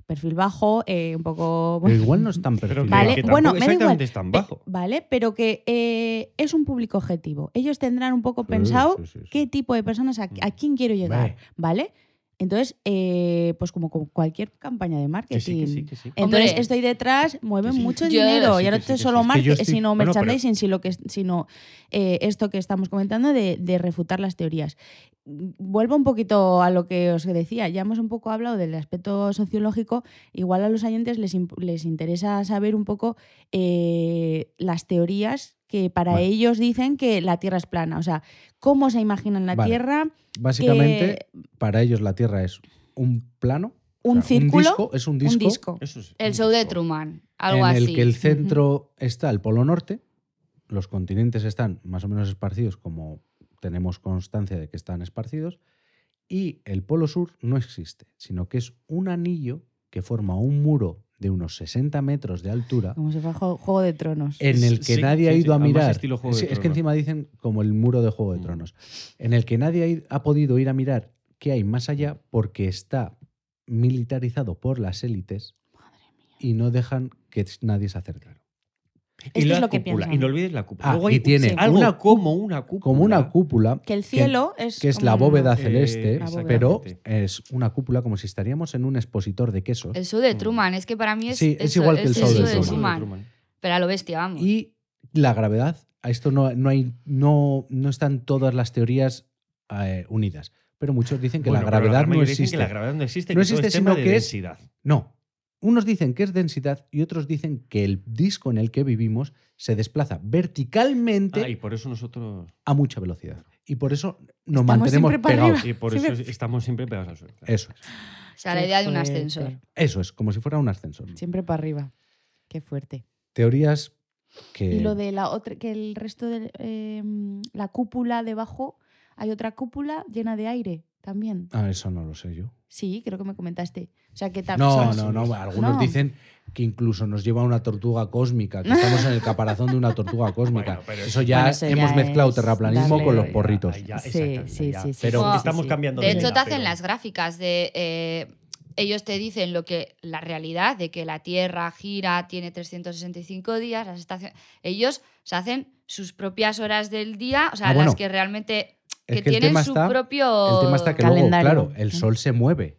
perfil bajo, eh, un poco... Pero igual no es tan Pero perfil. que- Vale, que bueno, me da igual. exactamente es tan bajo. Vale, pero que eh, es un público objetivo. Ellos tendrán un poco Sí, pensado sí, sí, sí. qué tipo de personas, a, a quién quiero llegar. ¿vale? Entonces, eh, pues como con cualquier campaña de Que marketing. sí, que sí, que sí. Entonces, Hombre. estoy detrás, mueven sí. mucho Yo- dinero. Sí, ya no sí, que solo sí. Marketing, estoy- sino Bueno, pero- merchandising, sino, que, sino eh, esto que estamos comentando de, de refutar las teorías. Vuelvo un poquito a lo que os decía. Ya hemos un poco hablado del aspecto sociológico. Igual a los oyentes les, imp- les interesa saber un poco eh, las teorías que para Vale. ellos dicen que la Tierra es plana. O sea, cómo se imaginan la Vale. Tierra, Básicamente, para ellos la Tierra es un plano. o un sea, círculo, disco, es un disco, un disco. Eso es El un show de. Truman, algo en el así. que el centro está el Polo Norte, los continentes están más o menos esparcidos como tenemos constancia de que están esparcidos, y el Polo Sur no existe, sino que es un anillo que forma un muro de unos 60 metros de altura Como si fuera Juego de Tronos. en el que Sí, nadie ha ido sí, a mirar. estilo Juego de Sí, es que encima dicen como el muro de Juego de Mm. Tronos, en el que nadie ha podido ir a mirar qué hay más allá porque está militarizado por las élites y no dejan que nadie se acerque. Y Esto la es lo que piensan. Y no olvides la cúpula. Ah, Luego y hay tiene algo una como una cúpula. Como una cúpula, Que el cielo es. que es la bóveda Eh, celeste, pero es una cúpula como si estaríamos en un expositor de quesos. El show de Truman, es que para mí es, Sí, es igual que el es show de show Truman. Pero a lo bestia, vamos. Y la gravedad, a esto no, no, hay, no, no están todas las teorías eh, unidas. Pero muchos dicen que Bueno, la gravedad no existe. que la gravedad no existe, No que todo existe, es tema sino de que es- densidad. No. Unos dicen que es densidad y otros dicen que el disco en el que vivimos se desplaza verticalmente Ah, y por eso nosotros... a mucha velocidad. Y por eso nos Estamos mantenemos siempre para pegados. arriba. Y por Sí, eso estamos siempre pegados al suelo. Eso es. o sea, la Qué idea de un fuerte. ascensor. Eso es, como si fuera un ascensor. Siempre para arriba. Qué fuerte. Teorías que... Y lo de la otra, que el resto de eh, la cúpula debajo, hay otra cúpula llena de aire también. Ah, eso no lo sé yo. Sí, creo que me comentaste. O sea, que No, no, no. Algunos No. dicen que incluso nos lleva una tortuga cósmica, que estamos en el caparazón de una tortuga cósmica. Bueno, pero eso ya Bueno, eso hemos ya mezclado terraplanismo darle- con los ya, porritos. Ya, Sí, sí, ya. sí, sí, Pero sí, estamos sí. cambiando De de hecho, te hacen pero- las gráficas de. eh, ellos te dicen lo que la realidad de que la Tierra gira, tiene 365 días, las estaciones. Ellos se hacen sus propias horas del día, o sea, Ah, bueno. las que realmente Es que, que el tienen tema su está- propio. El tema está que luego, Calendario. claro, el Ujú. sol se mueve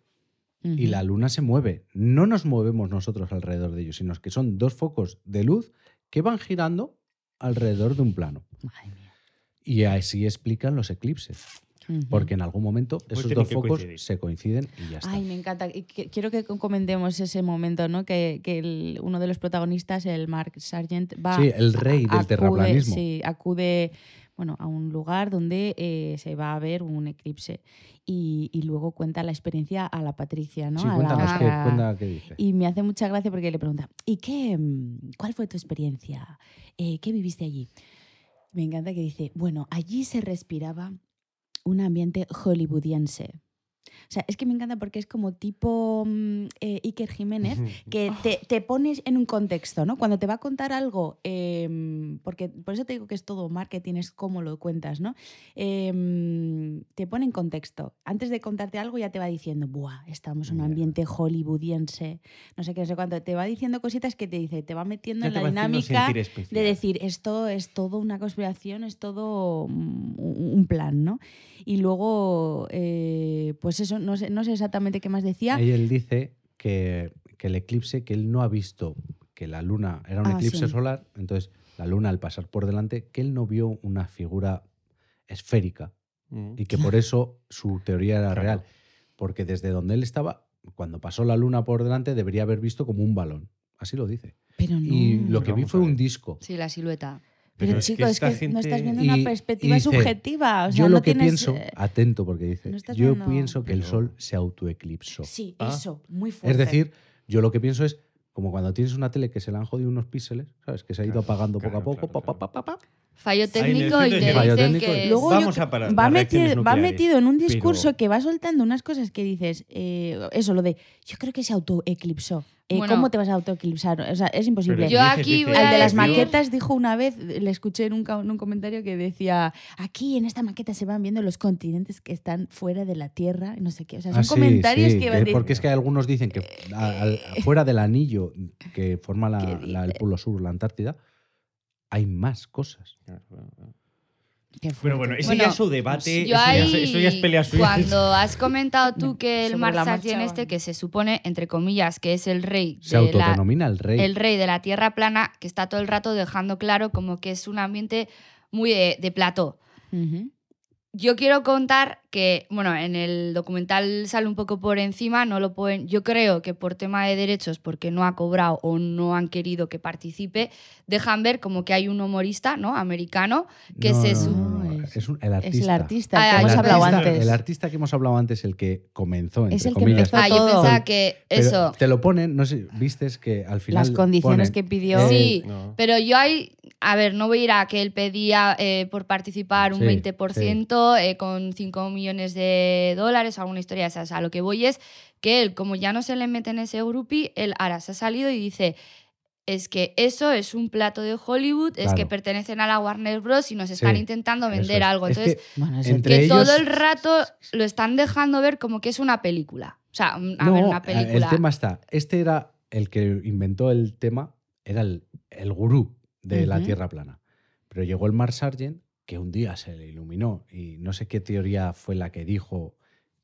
y la luna se mueve. No nos movemos nosotros alrededor de ellos, sino que son dos focos de luz que van girando alrededor de un plano. Madre mía. Y así explican los eclipses, porque en algún momento Pues esos dos focos coincidir. se coinciden y ya está. Ay, me encanta. Quiero que comentemos ese momento, ¿no? Que, que el- uno de los protagonistas, el Mark Sargent, va. Sí, el rey del acude- terraplanismo. Sí, acude bueno, a un lugar donde eh, se va a ver un eclipse. Y, y luego cuenta la experiencia a la Patricia, ¿no? sí, A la cuenta qué dice. Y me hace mucha gracia porque le pregunta, ¿y qué, mm, cuál fue tu experiencia? Eh, ¿Qué viviste allí? Me encanta que dice, bueno, allí se respiraba un ambiente hollywoodiense. O sea, es que me encanta porque es como tipo mm, eh, Iker Jiménez, que te, te pones en un contexto, ¿no? Cuando te va a contar algo, em, porque por eso te digo que es todo marketing, es cómo lo cuentas, ¿no? Em, te pone en contexto. Antes de contarte algo ya te va diciendo, ¡buah! Estamos en un ambiente hollywoodiense, no sé qué, no sé cuánto. Te va diciendo cositas que te dice, te va metiendo Ya en la dinámica de decir, esto es todo una conspiración, es todo mm, un un plan, ¿no? Y luego, eh, pues eso, no sé, no sé exactamente qué más decía. Y él dice que, que el eclipse, que él no ha visto que la luna era un Ah, eclipse sí. solar, entonces la luna al pasar por delante, que él no vio una figura esférica Mm. y que por eso su teoría era Claro. real. Porque desde donde él estaba, cuando pasó la luna por delante, debería haber visto como un balón. Así lo dice. Pero no. Y lo Pero que vi fue un disco. Sí, la silueta. Pero, es que chicos, es que, esta no estás gente- viendo Y- una y perspectiva dice, subjetiva. O sea, yo no lo que tienes, pienso, eh, atento porque dice, no yo viendo- pienso que el Pero- sol se autoeclipsó. Sí, Ah. eso, muy fuerte. Es decir, yo lo que pienso es como cuando tienes una tele que se le han jodido unos píxeles, ¿sabes? Que se ha ido Claro, apagando poco a claro, poco, claro, pa, pa, pa, pa, pa. Fallo técnico y te Fallo dicen técnico que... Luego Vamos yo- a parar va, metido, va nucleares, metido en un discurso pero- que va soltando unas cosas que dices, eh, eso, lo de, yo creo que se autoeclipsó. Eh, Bueno. ¿Cómo te vas a autoeclipsar? O sea, es imposible. Yo aquí voy Al de las maquetas dijo una vez, le escuché en un, ca- en un comentario que decía, aquí en esta maqueta se van viendo los continentes que están fuera de la Tierra, no sé qué. O sea, son Ah, sí, comentarios sí, que van Porque es que algunos dicen que a- al- fuera del anillo que forma la- ¿Qué la- el polo sur, la Antártida, hay más cosas. Pero bueno, ese Bueno, ya es su debate, Yo eso, ya, ahí, es- eso ya es pelea suya. cuando has comentado tú que el Sargent marcha, este, que se supone, entre comillas, que es el rey Se de la, autodenomina el rey. el rey de la tierra plana, que está todo el rato dejando claro como que es un ambiente muy de, de plató. Yo quiero contar que, bueno, en el documental sale un poco por encima, no lo pueden, yo creo que por tema de derechos, porque no ha cobrado o no han querido que participe, dejan ver como que hay un humorista, ¿no? Americano, que No, se no, su- no, no, No, es- es un- el artista. Es el artista, Ah, que ah, hemos hablado antes. El artista que hemos hablado antes, el que comenzó, entre Es el que comillas. empezó Ah, yo pensaba que Pero eso. Te lo ponen, no sé, vistes que al final. Las condiciones ponen, que pidió. Sí, No. Pero yo ahí, a ver, no voy a ir a que él pedía eh, por participar un Sí, 20% eh, con 5 millones de dólares o alguna historia de esas. A lo que voy es que él, como ya no se le mete en ese grupi, él ahora se ha salido y dice, es que eso es un plato de Hollywood, es que pertenecen a la Warner Bros. y nos están Sí, intentando vender es. algo. Es Entonces, que Bueno, es entre que ellos- todo el rato lo están dejando ver como que es una película. O sea, a no, ver, una El película. tema está. Este era el que inventó el tema, era el, el gurú de la. Tierra plana. Pero llegó el Mark Sargent, que un día se le iluminó y no sé qué teoría fue la que dijo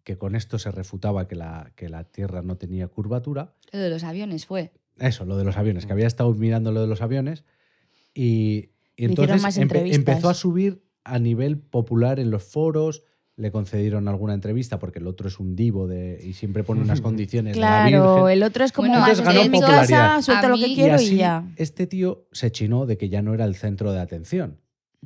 que con esto se refutaba que la, que la Tierra no tenía curvatura. Lo de los aviones fue. Eso, lo de los aviones, que había estado mirando lo de los aviones y, y entonces más empe- entrevistas. empezó a subir a nivel popular en los foros, le concedieron alguna entrevista porque el otro es un divo de, y siempre pone unas condiciones de la Claro, Virgen. el otro es como Bueno, más en mi popularidad. casa, suelto A lo que Y quiero y, así ya. este tío se chinó de que ya no era el centro de atención.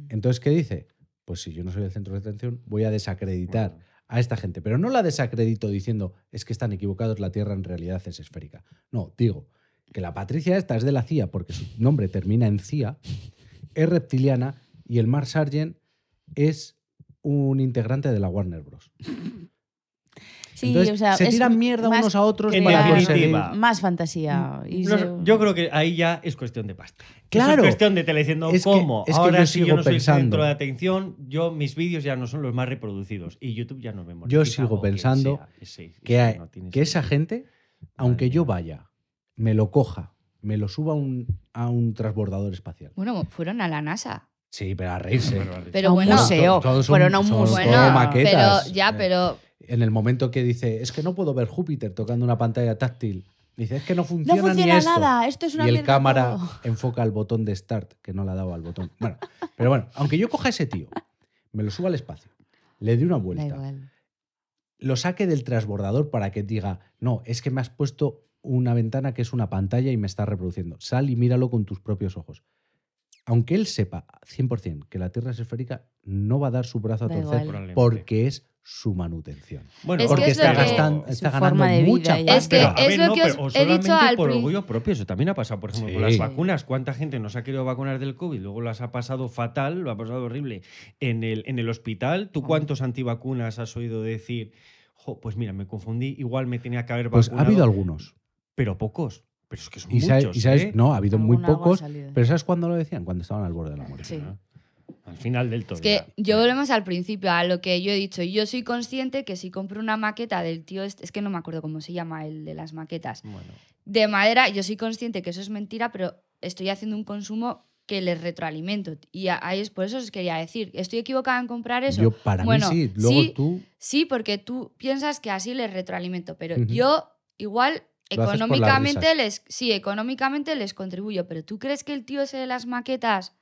Entonces, ¿qué dice? Pues si yo no soy el centro de atención, voy a desacreditar a esta gente. Pero no la desacredito diciendo es que están equivocados, la Tierra en realidad es esférica. No, digo que la Patricia esta es de la CIA porque su nombre termina en CIA, es reptiliana y el Mark Sargent es un integrante de la Warner Bros. Sí, Entonces, o sea, se es tiran mierda más- unos a otros En para definitiva. conseguir- Más fantasía. y No se- yo creo que ahí ya es cuestión de pasta. Claro. Es cuestión de tele diciendo Es que- cómo. es que Ahora yo si sigo yo no soy el pensando- centro de atención, yo mis vídeos ya no son los más reproducidos y YouTube ya no me monetiza Yo sigo pensando sea. Que, ese hay- no que esa gente, aunque Madre yo vaya, me lo coja, me lo suba a un, a un transbordador espacial. Bueno, fueron a la NASA. Sí, pero a reírse. Pero a un bueno, museo. Todo son- Fueron a un museo. Bueno, maquetas. pero ya, Eh, pero En el momento que dice, es que no puedo ver Júpiter tocando una pantalla táctil, dice, es que no No funciona, ni funciona esto. nada, esto es una y el cámara todo. enfoca el botón de start, que no le ha dado al botón. Bueno, pero bueno, aunque yo coja a ese tío, me lo suba al espacio, le dé una vuelta, lo saque del transbordador para que diga, no, es que me has puesto una ventana que es una pantalla y me está reproduciendo. Sal y míralo con tus propios ojos. Aunque él sepa 100% que la Tierra es esférica, no va a dar su brazo a Da torcer igual. Porque es su manutención. Bueno, Es que porque es está, gastando, está ganando de vida mucha pasta. Es que Pero, a es ver, lo no, que os pero- he dicho solamente al por orgullo propio, eso también ha pasado, por ejemplo, con las vacunas. ¿Cuánta gente no se ha querido vacunar del COVID? Luego las ha pasado fatal, lo ha pasado horrible. En el, en el hospital, ¿tú cuántos antivacunas has oído decir? "Jo, pues mira, me confundí, igual me tenía que haber Pues ha vacunado"? habido algunos. Pero pocos. Pero es que son Y, muchos, y sabes, ¿eh? no, ha habido muy pocos. Pero ¿sabes cuándo lo decían? Cuando estaban al borde de la muerte. Sí. Al final del todo. Es que yo volvemos al principio, a lo que yo he dicho. Yo soy consciente que si compro una maqueta del tío, este, es que no me acuerdo cómo se llama el de las maquetas, Bueno, de madera, yo soy consciente que eso es mentira, pero estoy haciendo un consumo que les retroalimento. Y a- ahí es por eso os quería decir, ¿estoy equivocada en comprar eso? Yo, para Bueno, mí sí. Luego sí, tú. Sí, porque tú piensas que así les retroalimento, pero yo igual económicamente les sí, económicamente les contribuyo, pero ¿tú crees que el tío ese de las maquetas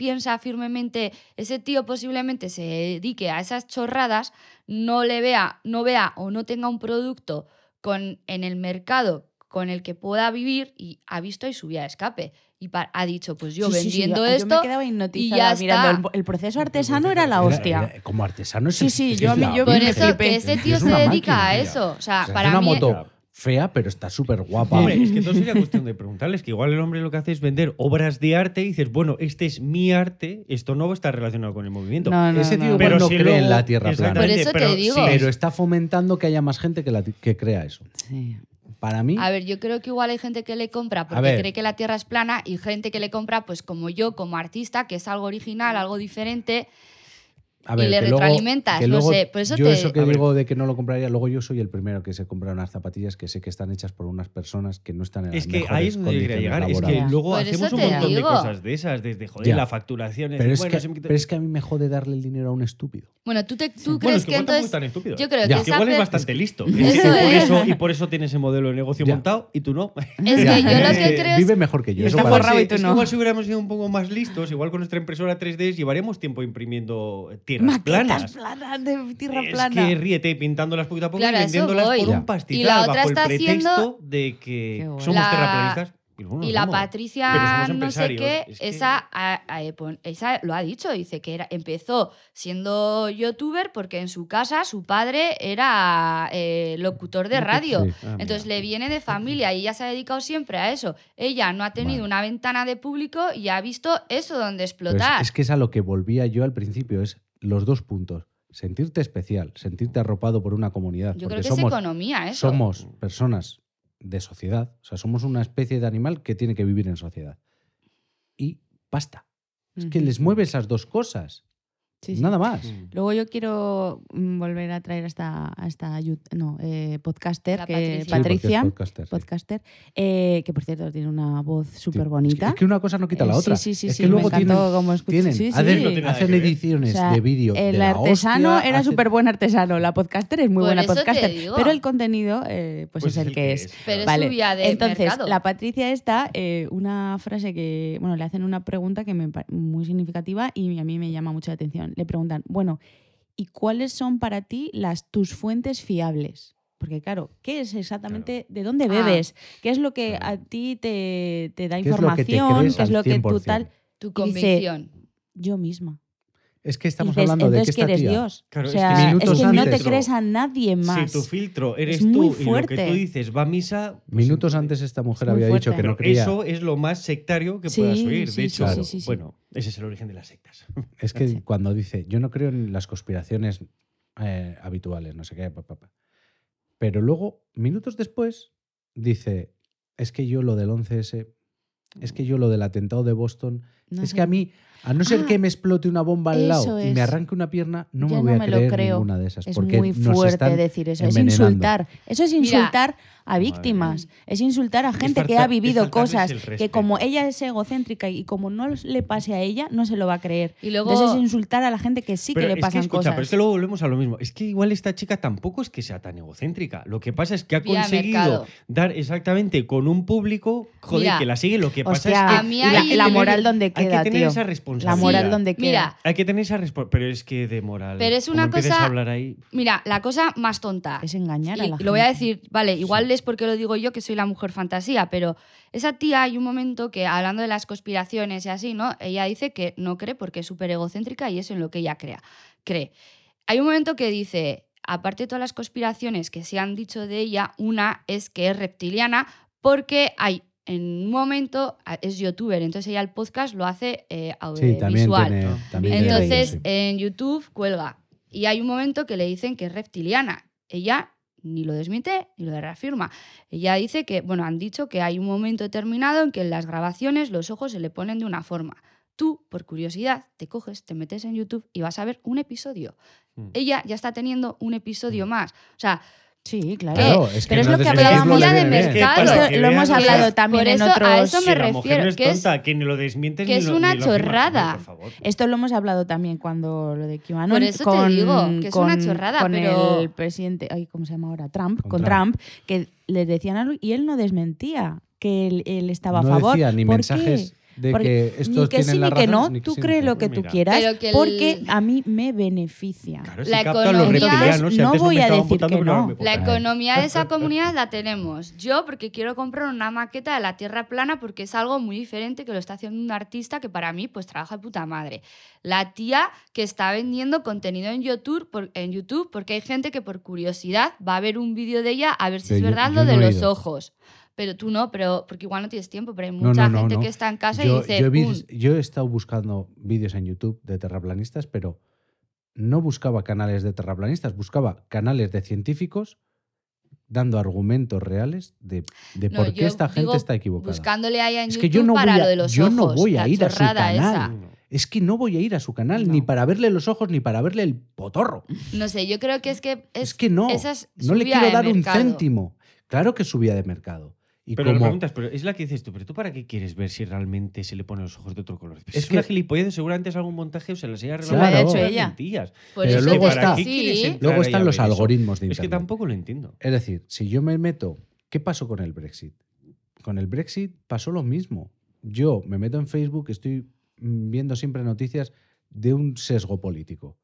piensa firmemente, ese tío posiblemente se dedique a esas chorradas, no le vea, no vea o no tenga un producto con en el mercado con el que pueda vivir y ha visto y su vía de escape. y pa- ha dicho, pues yo Sí, sí, sí, vendiendo yo esto. me quedaba hipnotizada ya mirando está. el, el proceso artesano era la hostia. era- como artesano es Sí, sí, es yo a mí- yo Por eso flipé. que ese Es tío es se dedica máquina, a eso. O sea, O sea, para es una mí. moto fea, pero está súper guapa. Hombre, es que entonces sería cuestión de preguntarles que igual el hombre lo que hace es vender obras de arte y dices, bueno, este es mi arte, esto no está relacionado con el movimiento. No, no, Ese no. tío Pero igual no si cree luego- en la tierra plana. Por eso te pero digo. sí, Pero está fomentando que haya más gente que, la- que crea eso. Sí. Para mí, A ver, yo creo que igual hay gente que le compra porque cree que la Tierra es plana y gente que le compra, pues como yo, como artista, que es algo original, algo diferente. A y ver, le que luego- retroalimentas, que no luego sé, por eso yo te- eso que A ver. digo de que no lo compraría, luego yo soy el primero que se compra unas zapatillas que sé que están hechas por unas personas que no están en Es las que ahí es donde yo quería llegar. Es que luego Por hacemos un montón de cosas de esas, desde joder, Ya. la facturación. pero, es bueno, que, me pero es que a mí me jode darle el dinero a un estúpido. Bueno, ¿tú, te, tú Bueno, crees es que que entonces... tan estúpido. Yo creo Ya. que Que igual es bastante listo. Eso por eso, y por eso tiene ese modelo de negocio Ya. montado y tú no. Es que yo lo que creo es... Vive mejor que yo. Y está forrado y tú no. igual si hubiéramos sido un poco más listos, igual con nuestra impresora 3D llevaríamos tiempo imprimiendo tierras Maquetas planas. planas de tierra es plana. que ríete pintándolas poquito a poco Claro, a y eso vendiéndolas voy. por un pastizal Y la otra bajo está el pretexto haciendo- de que Qué bueno. somos La- terraplanistas. Y, la. Pero Patricia, somos no sé empresarios, qué, es que- esa, pon- esa lo ha dicho, dice que era, empezó siendo youtuber porque en su casa su padre era eh, locutor de radio. Sí. Ah, Entonces mira. le viene de familia y ella se ha dedicado siempre a eso. Ella no ha tenido Vale. una ventana de público y ha visto eso donde Pero es- explotar. es, que es a lo que volvía yo al principio, es los dos puntos. Sentirte especial, sentirte arropado por una comunidad. Yo creo que somos, es economía eso. somos personas de sociedad, o sea, somos una especie de animal que tiene que vivir en sociedad. Y basta. Es que les mueve esas dos cosas. Sí, sí. Nada más. Mm. Luego yo quiero mm, volver a traer a esta, a esta no, eh, podcaster, La que, Patricia. Podcaster, sí. podcaster, eh, que por cierto tiene una voz súper bonita. Es que, es que una cosa no quita la Eh, otra. Sí, sí, sí, es sí, que luego tienen, escucha- tienen- sí, hacen, ediciones O sea, de vídeo. de El la artesano hostia, era súper buen artesano, la podcaster es muy Por buena podcaster, pero el contenido eh, pues, es el que es. Pero Vale. es de Entonces, mercado. la Patricia esta, eh, una frase que, bueno, le hacen una pregunta que me muy significativa y a mí me llama mucho la atención. Le preguntan, bueno, ¿y cuáles son para ti las tus fuentes fiables? Porque claro, ¿qué es exactamente, de dónde Ah. bebes? ¿Qué es lo que Claro. a ti te, te da ¿Qué es lo que te información? ¿Qué es lo que tú 100%? tal? tu dice, convicción. Yo misma. Es que estamos dices, hablando de que entonces que esta eres tía- Dios. Claro, o es que es no te crees a nadie más. Si tu filtro eres muy tú y lo que fuerte. tú dices va a misa. pues Minutos antes esta mujer había dicho fuerte. que no creía. eso es lo más sectario que Sí, puedas oír. sí, De sí, hecho, sí, sí, sí. bueno, ese es el origen de las sectas. Es que cuando dice, yo no creo en las conspiraciones eh, habituales, no sé qué, pa, pa, pa". pero luego, minutos después, dice, es que yo lo del 11S, es que yo lo del atentado de Boston, No es sé. que a mí, a no ser Ah, que me explote una bomba al lado y me arranque una pierna, no me voy no a me lo creer creo. ninguna de esas. Es porque muy nos fuerte están decir eso. Es insultar. Eso es Mira. A víctimas. Es insultar a gente que ha vivido cosas que como ella es egocéntrica y como no le pase a ella, no se lo va a creer. Y luego, Entonces es insultar a la gente que sí Pero que le es pasan escucha, cosas. Pero es que luego volvemos a lo mismo. Es que igual esta chica tampoco es que sea tan egocéntrica. Lo que pasa es que ha Vía conseguido mercado. dar exactamente con un público joder, Mira. que la sigue. Lo que pasa Hostia, es que A mí la, hay que la tener- moral donde hay queda, que tener tío. esa La responsabilidad. moral donde queda. Mira, Hay que tener esa responsabilidad. Pero es que de moral. Pero es una cosa- a hablar ahí. mira, la cosa más tonta. Es engañar a Y la lo voy a gente. decir, vale, igual es porque lo digo yo que soy la mujer fantasía, pero esa tía hay un momento que hablando de las conspiraciones y así, ¿no? Ella dice que no cree porque es súper egocéntrica y es en lo que ella crea, cree. Hay un momento que dice, aparte de todas las conspiraciones que se han dicho de ella, una es que es reptiliana porque hay en un momento es youtuber, entonces ella el podcast lo hace eh, Sí, también audiovisual. tiene. También tiene Entonces, sí. en YouTube cuelga. Y hay un momento que le dicen que es reptiliana. Ella ni lo desmiente ni lo reafirma. Ella dice que, bueno, han dicho que hay un momento determinado en que en las grabaciones los ojos se le ponen de una forma. Tú, por curiosidad, te coges, te metes en YouTube y vas a ver un episodio. Mm. Ella ya está teniendo un episodio más. O sea, Sí, claro. Claro, es que Pero es no lo que hablábamos ya de mercado. Esto lo hemos hablado también en eso a otros. eso me que la mujer refiero, no es que es- tonta, que ni lo desmientes que ni es lo- una ni lo afirmas. chorrada. Hombre, por favor. Esto lo hemos hablado también cuando lo de QAnon. Por eso te con, digo, que es una con- chorrada, con pero- el presidente, ay, ¿cómo se llama ahora? Trump, Con con, Trump. Trump. que les decían algo y él no desmentía que él, él estaba no a favor. decía ni ¿Por mensajes. qué? De Porque que ni estos que tienen sí la ni que no, ni que tú sí ni crees que lo que tú Mira. quieras, Pero que el- porque a mí me beneficia. Claro, si La los economía- No voy a decir que no. La economía de esa comunidad la tenemos. Yo porque quiero comprar una maqueta de la Tierra plana porque es algo muy diferente que lo está haciendo un artista que para mí pues trabaja de puta madre. La tía que está vendiendo contenido en YouTube, por- en YouTube porque hay gente que por curiosidad va a ver un vídeo de ella a ver si es yo- verdad yo lo de no los ojos. Pero tú no, pero porque igual no tienes tiempo, pero hay mucha no, no, gente no. que está en casa yo, y dice, yo he, "Pum". vis- yo he estado buscando vídeos en YouTube de terraplanistas, pero no buscaba canales de terraplanistas, buscaba canales de científicos dando argumentos reales de, de No, por qué esta gente está equivocada. Buscándole ahí en Es YouTube que yo no para voy a- lo de los yo ojos. no voy a ir a su canal. esa. Es que no voy a ir a su canal No. ni para verle los ojos ni para verle el potorro. No sé, yo creo que es que es, Es, que no. esa es no le quiero dar un céntimo. Claro que es subida de mercado. Y Pero le como preguntas, pero es la que dices tú, pero tú para qué quieres ver si realmente se le ponen los ojos de otro color. Pues Es es, una que- gilipollez, seguramente es algún montaje o se las haya revelado. lo con hecho ella. Por Pero eso luego que- está- ¿Para qué sí. luego están los eso? algoritmos de Es que internet. tampoco lo entiendo. Es decir, si yo me meto, ¿qué pasó con el Brexit? Con el Brexit pasó lo mismo. Yo me meto en Facebook, estoy viendo siempre noticias de un sesgo político.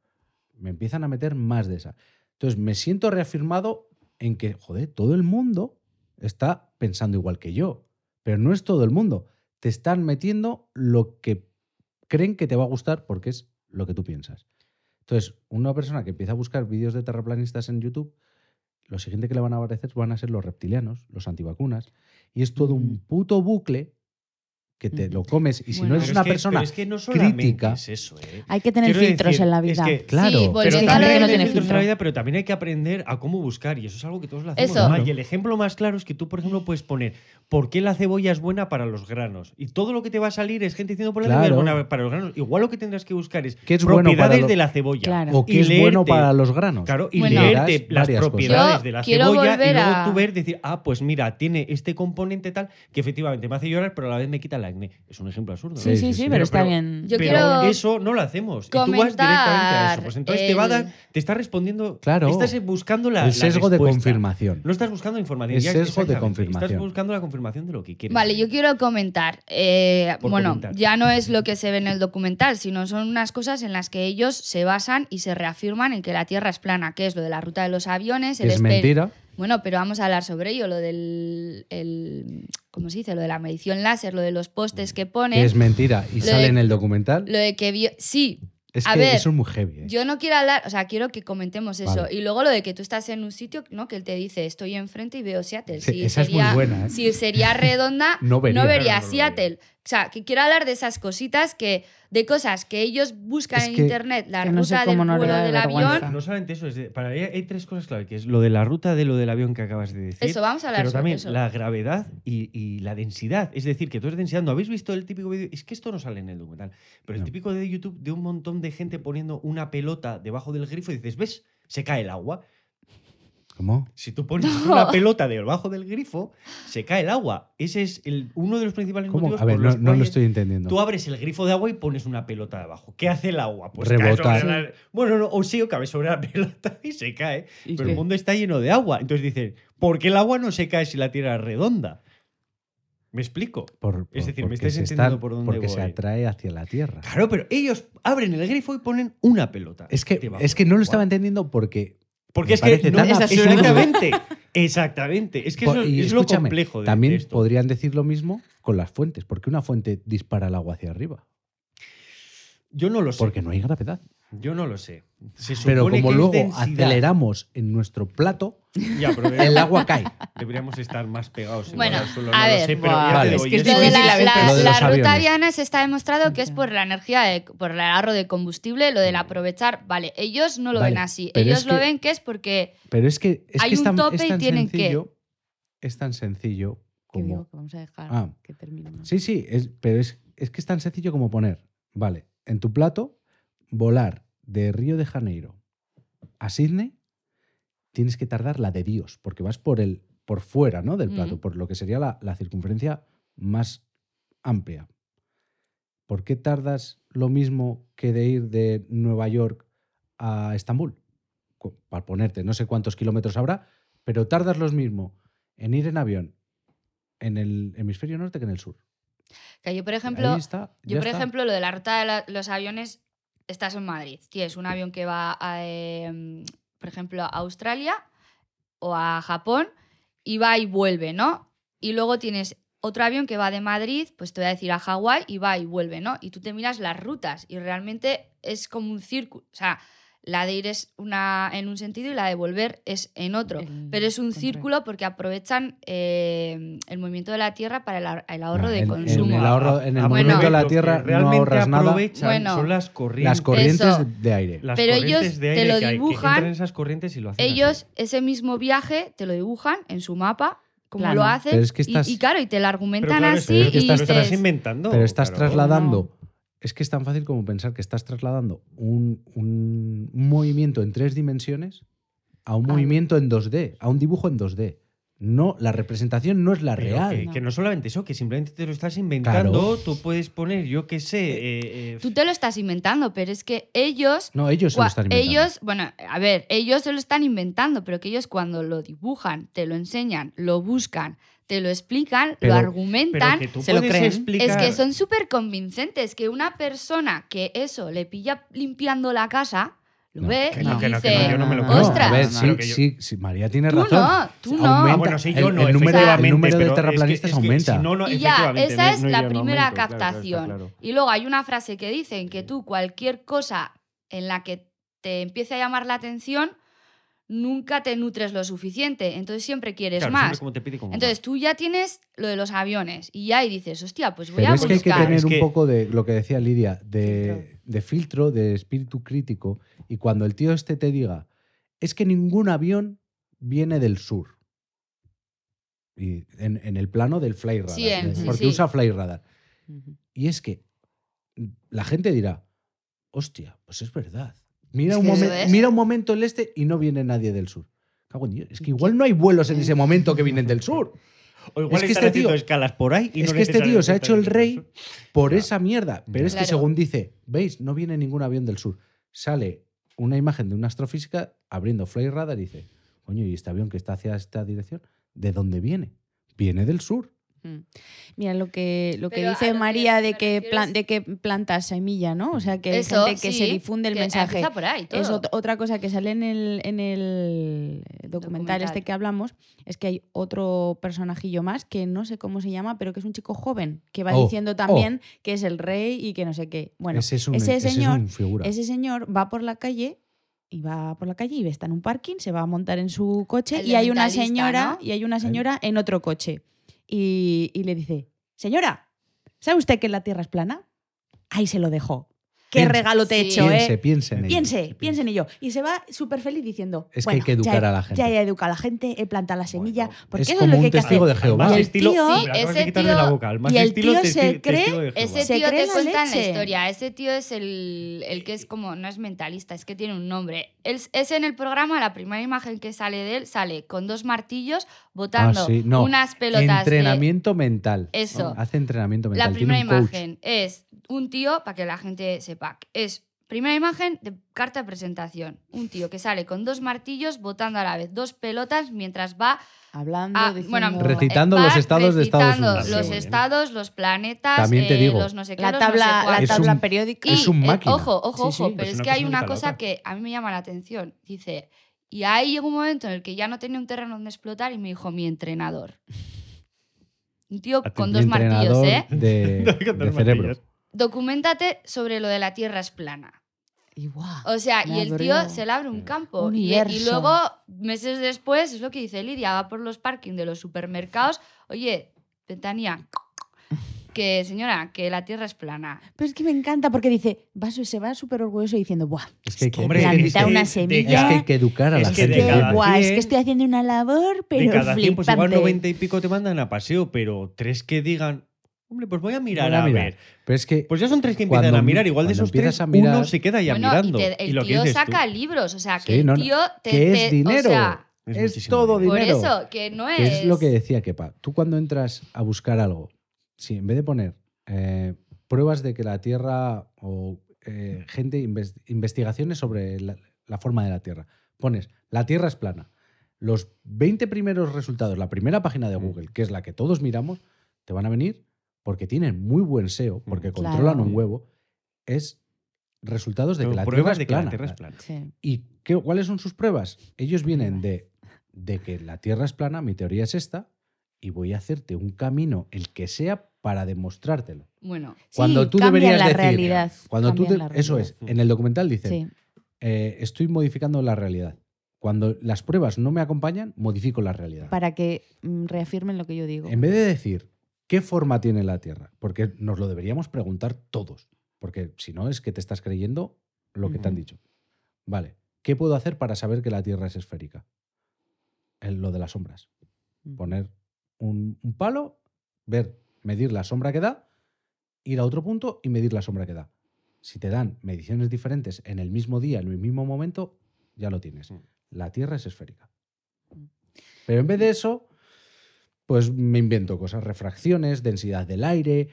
Me empiezan a meter más de esa. Entonces me siento reafirmado en que, joder, todo el mundo está pensando igual que yo. Pero no es todo el mundo. Te están metiendo lo que creen que te va a gustar porque es lo que tú piensas. Entonces, una persona que empieza a buscar vídeos de terraplanistas en YouTube, lo siguiente que le van a aparecer van a ser los reptilianos, los antivacunas. Y es todo un Ujú. puto bucle que te lo comes. Y si Bueno. no eres una es que- persona pero es que no solamente crítica- es eso, ¿eh? Hay que tener Quiero filtros decir, en la es vida. que- Claro. Sí, Pero también que hay no que tener filtros en la vida, pero también hay que aprender a cómo buscar. Y eso es algo que todos lo hacemos. Eso. mal. Y el ejemplo más claro es que tú, por ejemplo, puedes poner ¿por qué la cebolla es buena para los granos? Y todo lo que te va a salir es gente diciendo por la cebolla es Claro. buena para los granos. Igual lo que tendrás que buscar es ¿Qué es bueno para propiedades lo- de la cebolla. Claro. o que Y es bueno para los granos. Claro, y Bueno. leerte las cosas. propiedades de la quiero cebolla y luego tú ver, decir, ah, pues mira, tiene este componente tal que efectivamente me hace llorar, pero a la vez me quita acné. Es un ejemplo absurdo. ¿no? Sí, Sí, sí, sí, sí, sí. pero está Pero- bien. Yo pero quiero eso no lo hacemos. Y tú vas comentar directamente a eso. Pues entonces te va a dar, te está respondiendo. Claro. Estás buscando la. el la sesgo de confirmación. No estás buscando información. El sesgo de confirmación. Estás buscando la confirmación de lo que quieres. Vale, yo quiero comentar. eh, bueno, comentar. ya no es lo que se ve en el documental, sino son unas cosas en las que ellos se basan y se reafirman en que la Tierra es plana, que es lo de la ruta de los aviones, el es mentira. Bueno, pero vamos a hablar sobre ello, lo del, el, ¿cómo se dice? Lo de la medición láser, lo de los postes que ponen, Que es mentira y sale de- en el documental. lo de que vio, sí, es a que ver, eso es muy heavy. ¿eh? Yo no quiero hablar, o sea, quiero que comentemos eso. Vale. Y luego lo de que tú estás en un sitio, ¿no? Que él te dice, estoy enfrente y veo Seattle. Sí, Si esa es muy sería, buena, ¿eh? Si sería redonda, No no vería. vería, No, no lo Seattle. O sea, que quiero hablar de esas cositas que, de cosas que ellos buscan Es en internet, la que no sé ruta del vuelo del vergüenza. avión. No solamente eso, es de- para mí hay tres cosas clave, que es lo de la ruta de lo del avión que acabas de decir. Eso, vamos a hablar Pero sobre también eso. la gravedad y, y la densidad. Es decir, que tú eres densidad. ¿No habéis visto el típico vídeo? Es que esto no sale en el documental. Pero el No. típico de YouTube de un montón de gente poniendo una pelota debajo del grifo y dices, ¿ves? Se cae el agua. ¿Cómo? Si tú pones una pelota debajo del grifo, se cae el agua. Ese es el, uno de los principales ¿Cómo? motivos A ver, por no, los no lo estoy entendiendo. Tú abres el grifo de agua y pones una pelota debajo. ¿Qué hace el agua? Pues cae Rebota. sobre la- bueno, no, o sí, o cabe sobre la pelota y se cae. ¿Y Pero qué? el mundo está lleno de agua. Entonces dicen, ¿por qué el agua no se cae si la tierra es redonda? ¿Me explico? Por- Es decir, me estáis se entendiendo está- por dónde Porque se voy. atrae hacia la Tierra. Claro, pero ellos abren el grifo y ponen una pelota. Es que, es no lo estaba entendiendo porque. Porque me es que no, es exactamente, exactamente. Es que Por- eso y es lo complejo de, También de esto. podrían decir lo mismo con las fuentes. ¿Por qué una fuente dispara el agua hacia arriba? Yo no lo sé. Porque no hay gravedad. Yo no lo sé. Se Pero como luego densidad. aceleramos en nuestro plato, Ya, pero el agua cae. Deberíamos estar más pegados. Bueno, suelo, a no ver. lo sé, pero ya te Es que es Lo de difícil la, de la ruta aviones. aviones está demostrado que es por la energía, de- por el ahorro de combustible, lo del aprovechar. Vale, ellos no lo Vale, ven así. Ellos lo que- ven que es porque Pero es que es, Hay que un tan, tope es y tienen que-. Es tan sencillo digo como. que vamos a dejar Ah. que termine. ¿no? Sí, sí, es, pero es, es que es tan sencillo como poner, vale, en tu plato, volar de Río de Janeiro a Sydney, tienes que tardar la de Dios, porque vas por el por fuera ¿no? del plato, Mm. por lo que sería la, la circunferencia más amplia. ¿Por qué tardas lo mismo que de ir de Nueva York a Estambul? Para ponerte, no sé cuántos kilómetros habrá, pero tardas lo mismo en ir en avión en el hemisferio norte que en el sur. Que yo, por ejemplo, está, yo, por está. ejemplo, lo de la ruta de la- los aviones, estás en Madrid. Tienes un avión que va, a, em, por ejemplo, a Australia o a Japón y va y vuelve, ¿no? Y luego tienes otro avión que va de Madrid, pues te voy a decir a Hawái y va y vuelve, ¿no? Y tú te miras las rutas y realmente es como un círculo. O sea, la de ir es una en un sentido y la de volver es en otro. El Pero es un círculo porque aprovechan eh, el movimiento de la Tierra para el, ahor- el ahorro No, de en- en consumo. el ahorro- en el Ah, movimiento de la lo que Tierra no ahorras nada. aprovechan Bueno, son las corrientes. Las corrientes Eso. de aire. Las Pero ellos de te lo que que dibujan, en esas corrientes y lo hacen así. Ellos, ese mismo viaje, te lo dibujan en su mapa, como lo hacen. Es que y- estás- y, claro, y te lo Pero argumentan claro, así es que y estás, dices, inventando. Pero estás claro. trasladando. Es que es tan fácil como pensar que estás trasladando un, un- movimiento en tres dimensiones a un movimiento en 2D, a un dibujo en 2D. No, la representación no es la Pero real. Que, No. que no solamente eso, que simplemente te lo estás inventando. Claro. Tú puedes poner, yo qué sé. eh, eh, tú te lo estás inventando, pero es que ellos No, ellos se lo están inventando. Ellos, bueno, a ver, ellos se lo están inventando, pero que ellos cuando lo dibujan, te lo enseñan, lo buscan, te lo explican, Pero- lo pero argumentan. que tú se lo creen. explicar. Es que son súper convincentes, que una persona que eso le pilla limpiando la casa, lo No, ve que y no, dice, no, yo no me lo No, creo. ostras. a ver, No, no, sí, no, que yo- sí, sí, María tiene Tú razón. no, tú no. Aumenta, Ah, bueno, sí, el, yo no, el número, el número pero de es que- terraplanistas es que aumenta. si no, no, Y ya, esa es no la primera aumento, claro, está captación. claro. Y luego hay una frase que dicen que tú cualquier cosa en la que te empiece a llamar la atención, nunca te nutres lo suficiente. Entonces siempre quieres Claro, más. siempre como te pide, como Entonces más. tú ya tienes lo de los aviones y ya y dices, hostia, pues voy Pero a es que hay que buscar. tener Es un que- poco de lo que decía Lidia, de de filtro, de espíritu crítico. Y cuando el tío este te diga, es que ningún avión viene del sur. Y en, en el plano del fly radar. Sí, en- sí, porque sí. usa fly radar. Y es que la gente dirá, hostia, pues es verdad. Mira, Es un, momen- es. mira un momento el este y no viene nadie del sur. Cago en Dios, Es que igual no hay vuelos en ese momento que vienen del sur. O igual es que este tío- escalas por ahí y es no que este tío se ha hecho el rey por Claro. esa mierda. Pero es que según dice, veis, no viene ningún avión del sur. Sale una imagen de una astrofísica abriendo Fly Radar y dice, coño, ¿y este avión que está hacia esta dirección? ¿De dónde viene? Viene del sur. Mm. Mira, lo que, lo que Pero dice lo que María de que, plan- de que plantas semilla, ¿no? O sea, que hay Eso, gente que se difunde el que mensaje. empieza por ahí, Es ot- otra cosa que sale en el, en el documental, Documental. este que hablamos, es que hay otro personajillo más que no sé cómo se llama, pero que es un chico joven, que va Oh, diciendo también que es el rey y que no sé qué. Bueno, ese es un, ese ese es señor- ese señor va por la calle y va por la calle y está en un parking, se va a montar en su coche El y hay una señora ¿no? y hay una señora en otro coche y, le dice, señora, ¿sabe usted que la Tierra es plana? Ahí se lo dejó. Qué Piense- regalo te he Sí. hecho, piense, ¿eh? piense en ello. Piense, piense en ello. Y se va súper feliz diciendo. Es que hay "Bueno, que educar ya, a la gente". Ya he educado a la gente, he plantado la semilla. Bueno, porque es eso como es lo que un hay que testigo hacer. de Jehová. Al más Y el estilo, tío- de ese de la tío- boca. Al más y el estilo tío testi- se cree- de. Ese Se tío cree te cuenta en la historia. Ese tío es el, el que es como, no es mentalista, es que tiene un nombre. Es en el programa, la primera imagen que sale de él, sale con dos martillos botando Ah, sí, no. unas pelotas de... Entrenamiento mental. Eso. Hace entrenamiento mental. La primera coach. imagen es un tío, para que la gente sepa, es primera imagen de carta de presentación. Un tío que sale con dos martillos botando a la vez dos pelotas mientras va Hablando, diciendo, bueno, Recitando va los estados de Estados Unidos. Los Sí, estados, los planetas, También te eh, digo. los no sé qué, la los no sé tabla, la. Es tabla un- periódica. Y, Es un eh, máquina. ojo, ojo, Sí, ojo, pero Es es que hay una cosa que a mí me llama la atención. Dice, y ahí llegó un momento en el que ya no tenía un terreno donde explotar y me dijo mi entrenador. Un tío A con dos martillos, ¿eh? De, de cerebro. Documentate sobre lo de la Tierra es plana. Y guau, O sea, y el tío se le abre un campo. Y, y luego, meses después, es lo que dice Lidia, va por los parkings de los supermercados. Oye, Betania, que señora, que la Tierra es plana. Pero es que me encanta porque dice, va, se va súper orgulloso diciendo, ¡buah! Es que hay que, Hombre, es que- planta es que una de semilla. es que hay que educar a Es la que Es gente. que, cada guau, es que estoy haciendo una labor, pero de cada 100, pues igual flipante. 90 y pico te mandan a paseo, pero tres que digan, hombre, pues voy a mirar Voy a a, mirar. ver. Pero es que Pues ya son tres que Cuando empiezan a mi- mirar. Igual de esos tres, empiezas a mirar- uno se queda ya Bueno, mirando. y, te- el y lo que tío dices saca tú. libros, o sea, que Sí, el no, no, tío te, que es te- dinero. O sea, Es todo dinero. por eso, que no es... Que es lo que decía Kepa. Tú cuando entras a buscar algo, si en vez de poner eh, pruebas de que la Tierra o eh, gente, inves- investigaciones sobre la, la forma de la Tierra, pones la Tierra es plana. Los 20 primeros resultados, la primera página de Mm. Google, que es la que todos miramos, te van a venir porque tienen muy buen SEO, porque Mm, Claro. controlan un huevo, es resultados de que la Tierra pruebas es de que plana. la Tierra es plana. Sí. ¿Y qué, cuáles son sus pruebas? Ellos vienen de, de que la Tierra es plana, mi teoría es esta, y voy a hacerte un camino, el que sea, para demostrártelo. Bueno, Cuando Sí, tú deberías la decir, realidad. Cuando tú te- la eso realidad. es, en el documental dicen, Sí. eh, estoy modificando la realidad. Cuando las pruebas no me acompañan, modifico la realidad. Para que mm, reafirmen lo que yo digo. En vez de decir qué forma tiene la Tierra, porque nos lo deberíamos preguntar todos, porque si no es que te estás creyendo lo que te han dicho. Vale, ¿qué puedo hacer para saber que la Tierra es esférica? El- lo de las sombras. Poner un, un palo, ver, medir la sombra que da, ir a otro punto y medir la sombra que da. Si te dan mediciones diferentes en el mismo día, en el mismo momento, ya lo tienes. La Tierra es esférica. Pero en vez de eso, pues me invento cosas, refracciones, densidad del aire,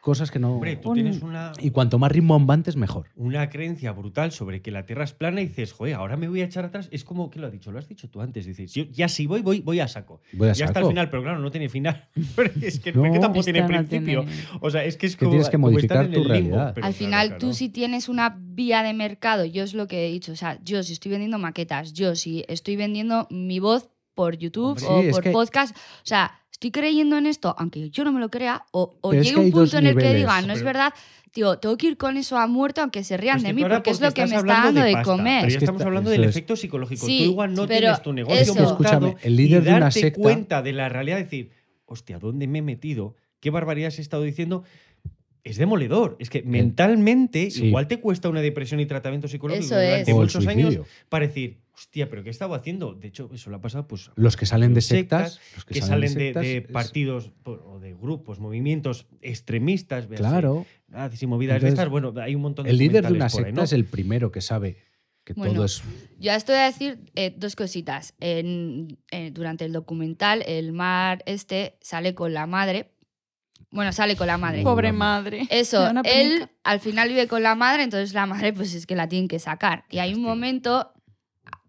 cosas que no... Hombre, tú tienes una, Y cuanto más rimbombantes, mejor. una creencia brutal sobre que la Tierra es plana y dices, joder, ahora me voy a echar atrás. Es como, ¿qué lo has dicho? Lo has dicho tú antes. Dices, yo ya si voy, voy, voy a saco. Voy a ya hasta el saco. final, pero claro, no tiene final. Es que, No. que tampoco tiene no principio. tiene- O sea, es que es que como, tienes que modificar estar en tu limbo, realidad. pero al claro, final claro. tú si tienes una vía de mercado, yo es lo que he dicho, o sea, yo si estoy vendiendo maquetas, yo si estoy vendiendo mi voz por YouTube Hombre, o por que- podcast, o sea, estoy creyendo en esto, aunque yo no me lo crea, o, o llegue un punto en el que niveles. diga, no es verdad, tío, tengo que ir con eso a muerte aunque se rían Es de mí, porque es lo que me está dando de, pasta, comer. Pero Es ya que estamos está- hablando del es. efecto psicológico. Sí, tú igual no pero tienes tu negocio eso- montado Escúchame, el líder y de una darte secta- cuenta de la realidad, decir, hostia, ¿dónde me he metido? ¿Qué barbaridades he estado diciendo? Es demoledor. Es que mentalmente Sí. igual te cuesta una depresión y tratamiento psicológico Eso durante es. Muchos años para decir, hostia, pero ¿qué he estado haciendo? De hecho, eso lo ha pasado pues Los que salen de sectas, sectas, los que, que salen, salen de, sectas, de es- partidos por- o de grupos, movimientos extremistas, véase, Claro. nazis y movidas Entonces, de estas. Bueno, hay un montón de El líder de una ahí, secta ¿no? es el primero que sabe que Bueno, todo es. Yo a esto voy a decir eh, dos cositas. En- eh, durante el documental, el mar este sale con la madre. Bueno, sale con la madre. Pobre madre. Me Eso, él al final vive con la madre, entonces la madre pues es que la tienen que sacar. Y hay un momento,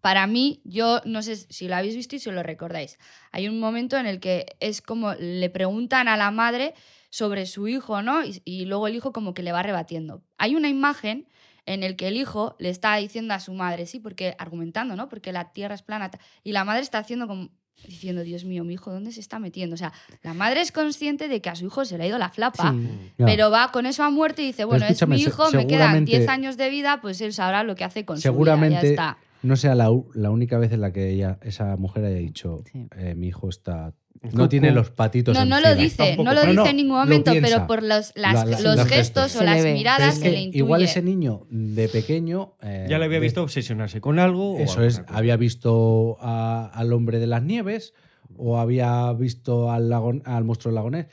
para mí, yo no sé si lo habéis visto y si lo recordáis, hay un momento en el que es como le preguntan a la madre sobre su hijo, ¿no? Y, y luego el hijo como que le va rebatiendo. Hay una imagen en el que el hijo le está diciendo a su madre, sí, porque argumentando, ¿no? Porque la tierra es plana. Y la madre está haciendo como diciendo, Dios mío, mi hijo, ¿dónde se está metiendo? O sea, la madre es consciente de que a su hijo se le ha ido la flapa. Sí. Pero va con eso a muerte y dice, bueno, es mi hijo, me quedan seguramente- 10 años de vida, pues él sabrá lo que hace con su vida, Seguramente ya está. no sea la, la única vez en la que ella, esa mujer haya dicho, Sí. eh, mi hijo está. No tiene los patitos. No, no lo encima". dice, no lo dice no, en ningún momento, pero por los, las- los gestos gestos. o Se le las miradas es se que le intuye. igual ese niño de pequeño. eh, Ya le había de- visto obsesionarse con algo. Eso es, cosa. había visto a- al hombre de las nieves o había visto al, lago- al monstruo del lagonés.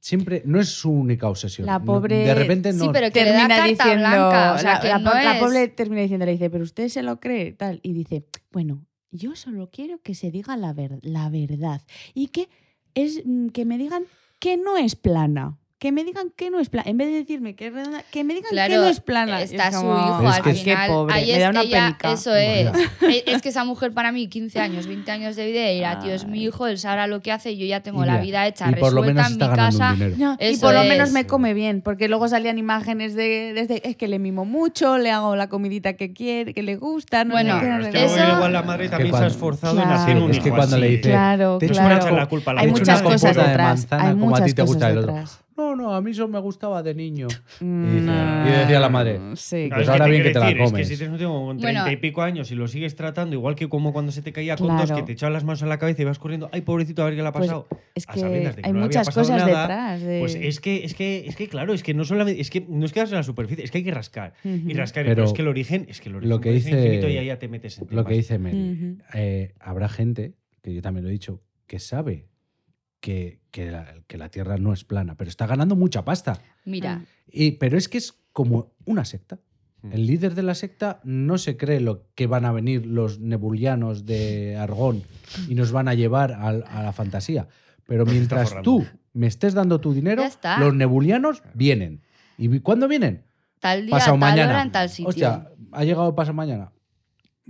Siempre, no es su única obsesión. La pobre- de repente no. Sí, pero que le da termina carta diciendo blanca, o sea, la, que la no po- la es- pobre termina diciendo le dice pero usted se lo cree tal y dice bueno yo solo quiero que se diga la, ver- la verdad. Y que es mm, que me digan que no es plana que me digan que no es plana en vez de decirme que es redonda que me digan que no es plana está es su hijo Es al que- final. qué pobre ahí me es da una ella- penica. Eso es. Es que esa mujer para mí, 15 años, 20 años de vida, dirá, tío, es mi hijo, él sabrá lo que hace y yo ya tengo Y la vida hecha, y por lo resuelta en mi casa. un dinero. No, y por lo es. menos me come bien, porque luego salían imágenes de, desde es que le mimo mucho, le hago la comidita que quiere, que le gusta, no Bueno, no es que. Eso- igual la madre que también cuando- se ha esforzado en hacer un Es que hijo cuando así. le dice, Claro, claro. la culpa a la Hay muchas cosas detrás. hay como a muchas ti te gusta cosas detrás. No, no, a mí eso me gustaba de niño. Mm, y decía la madre, Sí, Claro, Pues es que ahora te bien que te la decir, Es comes. que si tienes un tío con Bueno. 30 y pico años y lo sigues tratando, igual que como cuando se te caía con dos, Claro. que te echabas las manos a la cabeza y vas corriendo, ay, pobrecito, a ver qué le ha Pues pasado. es a que sabiendas de que hay no muchas cosas nada, detrás. de- Pues es que, es que, es que claro, es que no solamente, es que no es quedarse en la superficie, es que hay que rascar. Y rascar, Pero pero es que el origen, es que el origen lo que dice- infinito y ahí ya te metes en Lo que dice Mary, eh, habrá gente, que yo también lo he dicho, que sabe que, que la, que la Tierra no es plana, pero está ganando mucha pasta. Mira, Y, pero es que es como una secta. Mm. El líder de la secta no se cree lo que van a venir los nebulianos de Argón y nos van a llevar a, la fantasía. Pero mientras tú me estés dando tu dinero, los nebulianos vienen. ¿Y cuándo vienen? tal día, Pasado tal mañana. hora, en tal sitio. Hostia, ha llegado pasado mañana.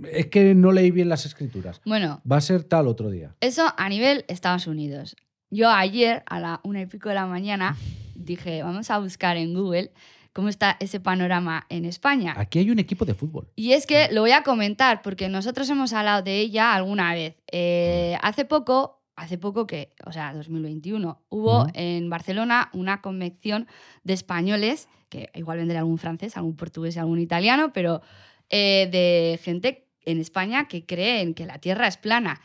Es que no leí bien las escrituras. Bueno, Va a ser tal otro día. eso a nivel Estados Unidos. Yo ayer a la una y pico de la mañana dije, vamos a buscar en Google cómo está ese panorama en España. Aquí hay un equipo de fútbol. Y es que lo voy a comentar porque nosotros hemos hablado de ella alguna vez. Eh, hace poco, hace poco que, o sea, 2021, hubo Ujú. en Barcelona una convención de españoles, que igual vendrá algún francés, algún portugués algún italiano, pero eh, de gente en España que cree en que la Tierra es plana.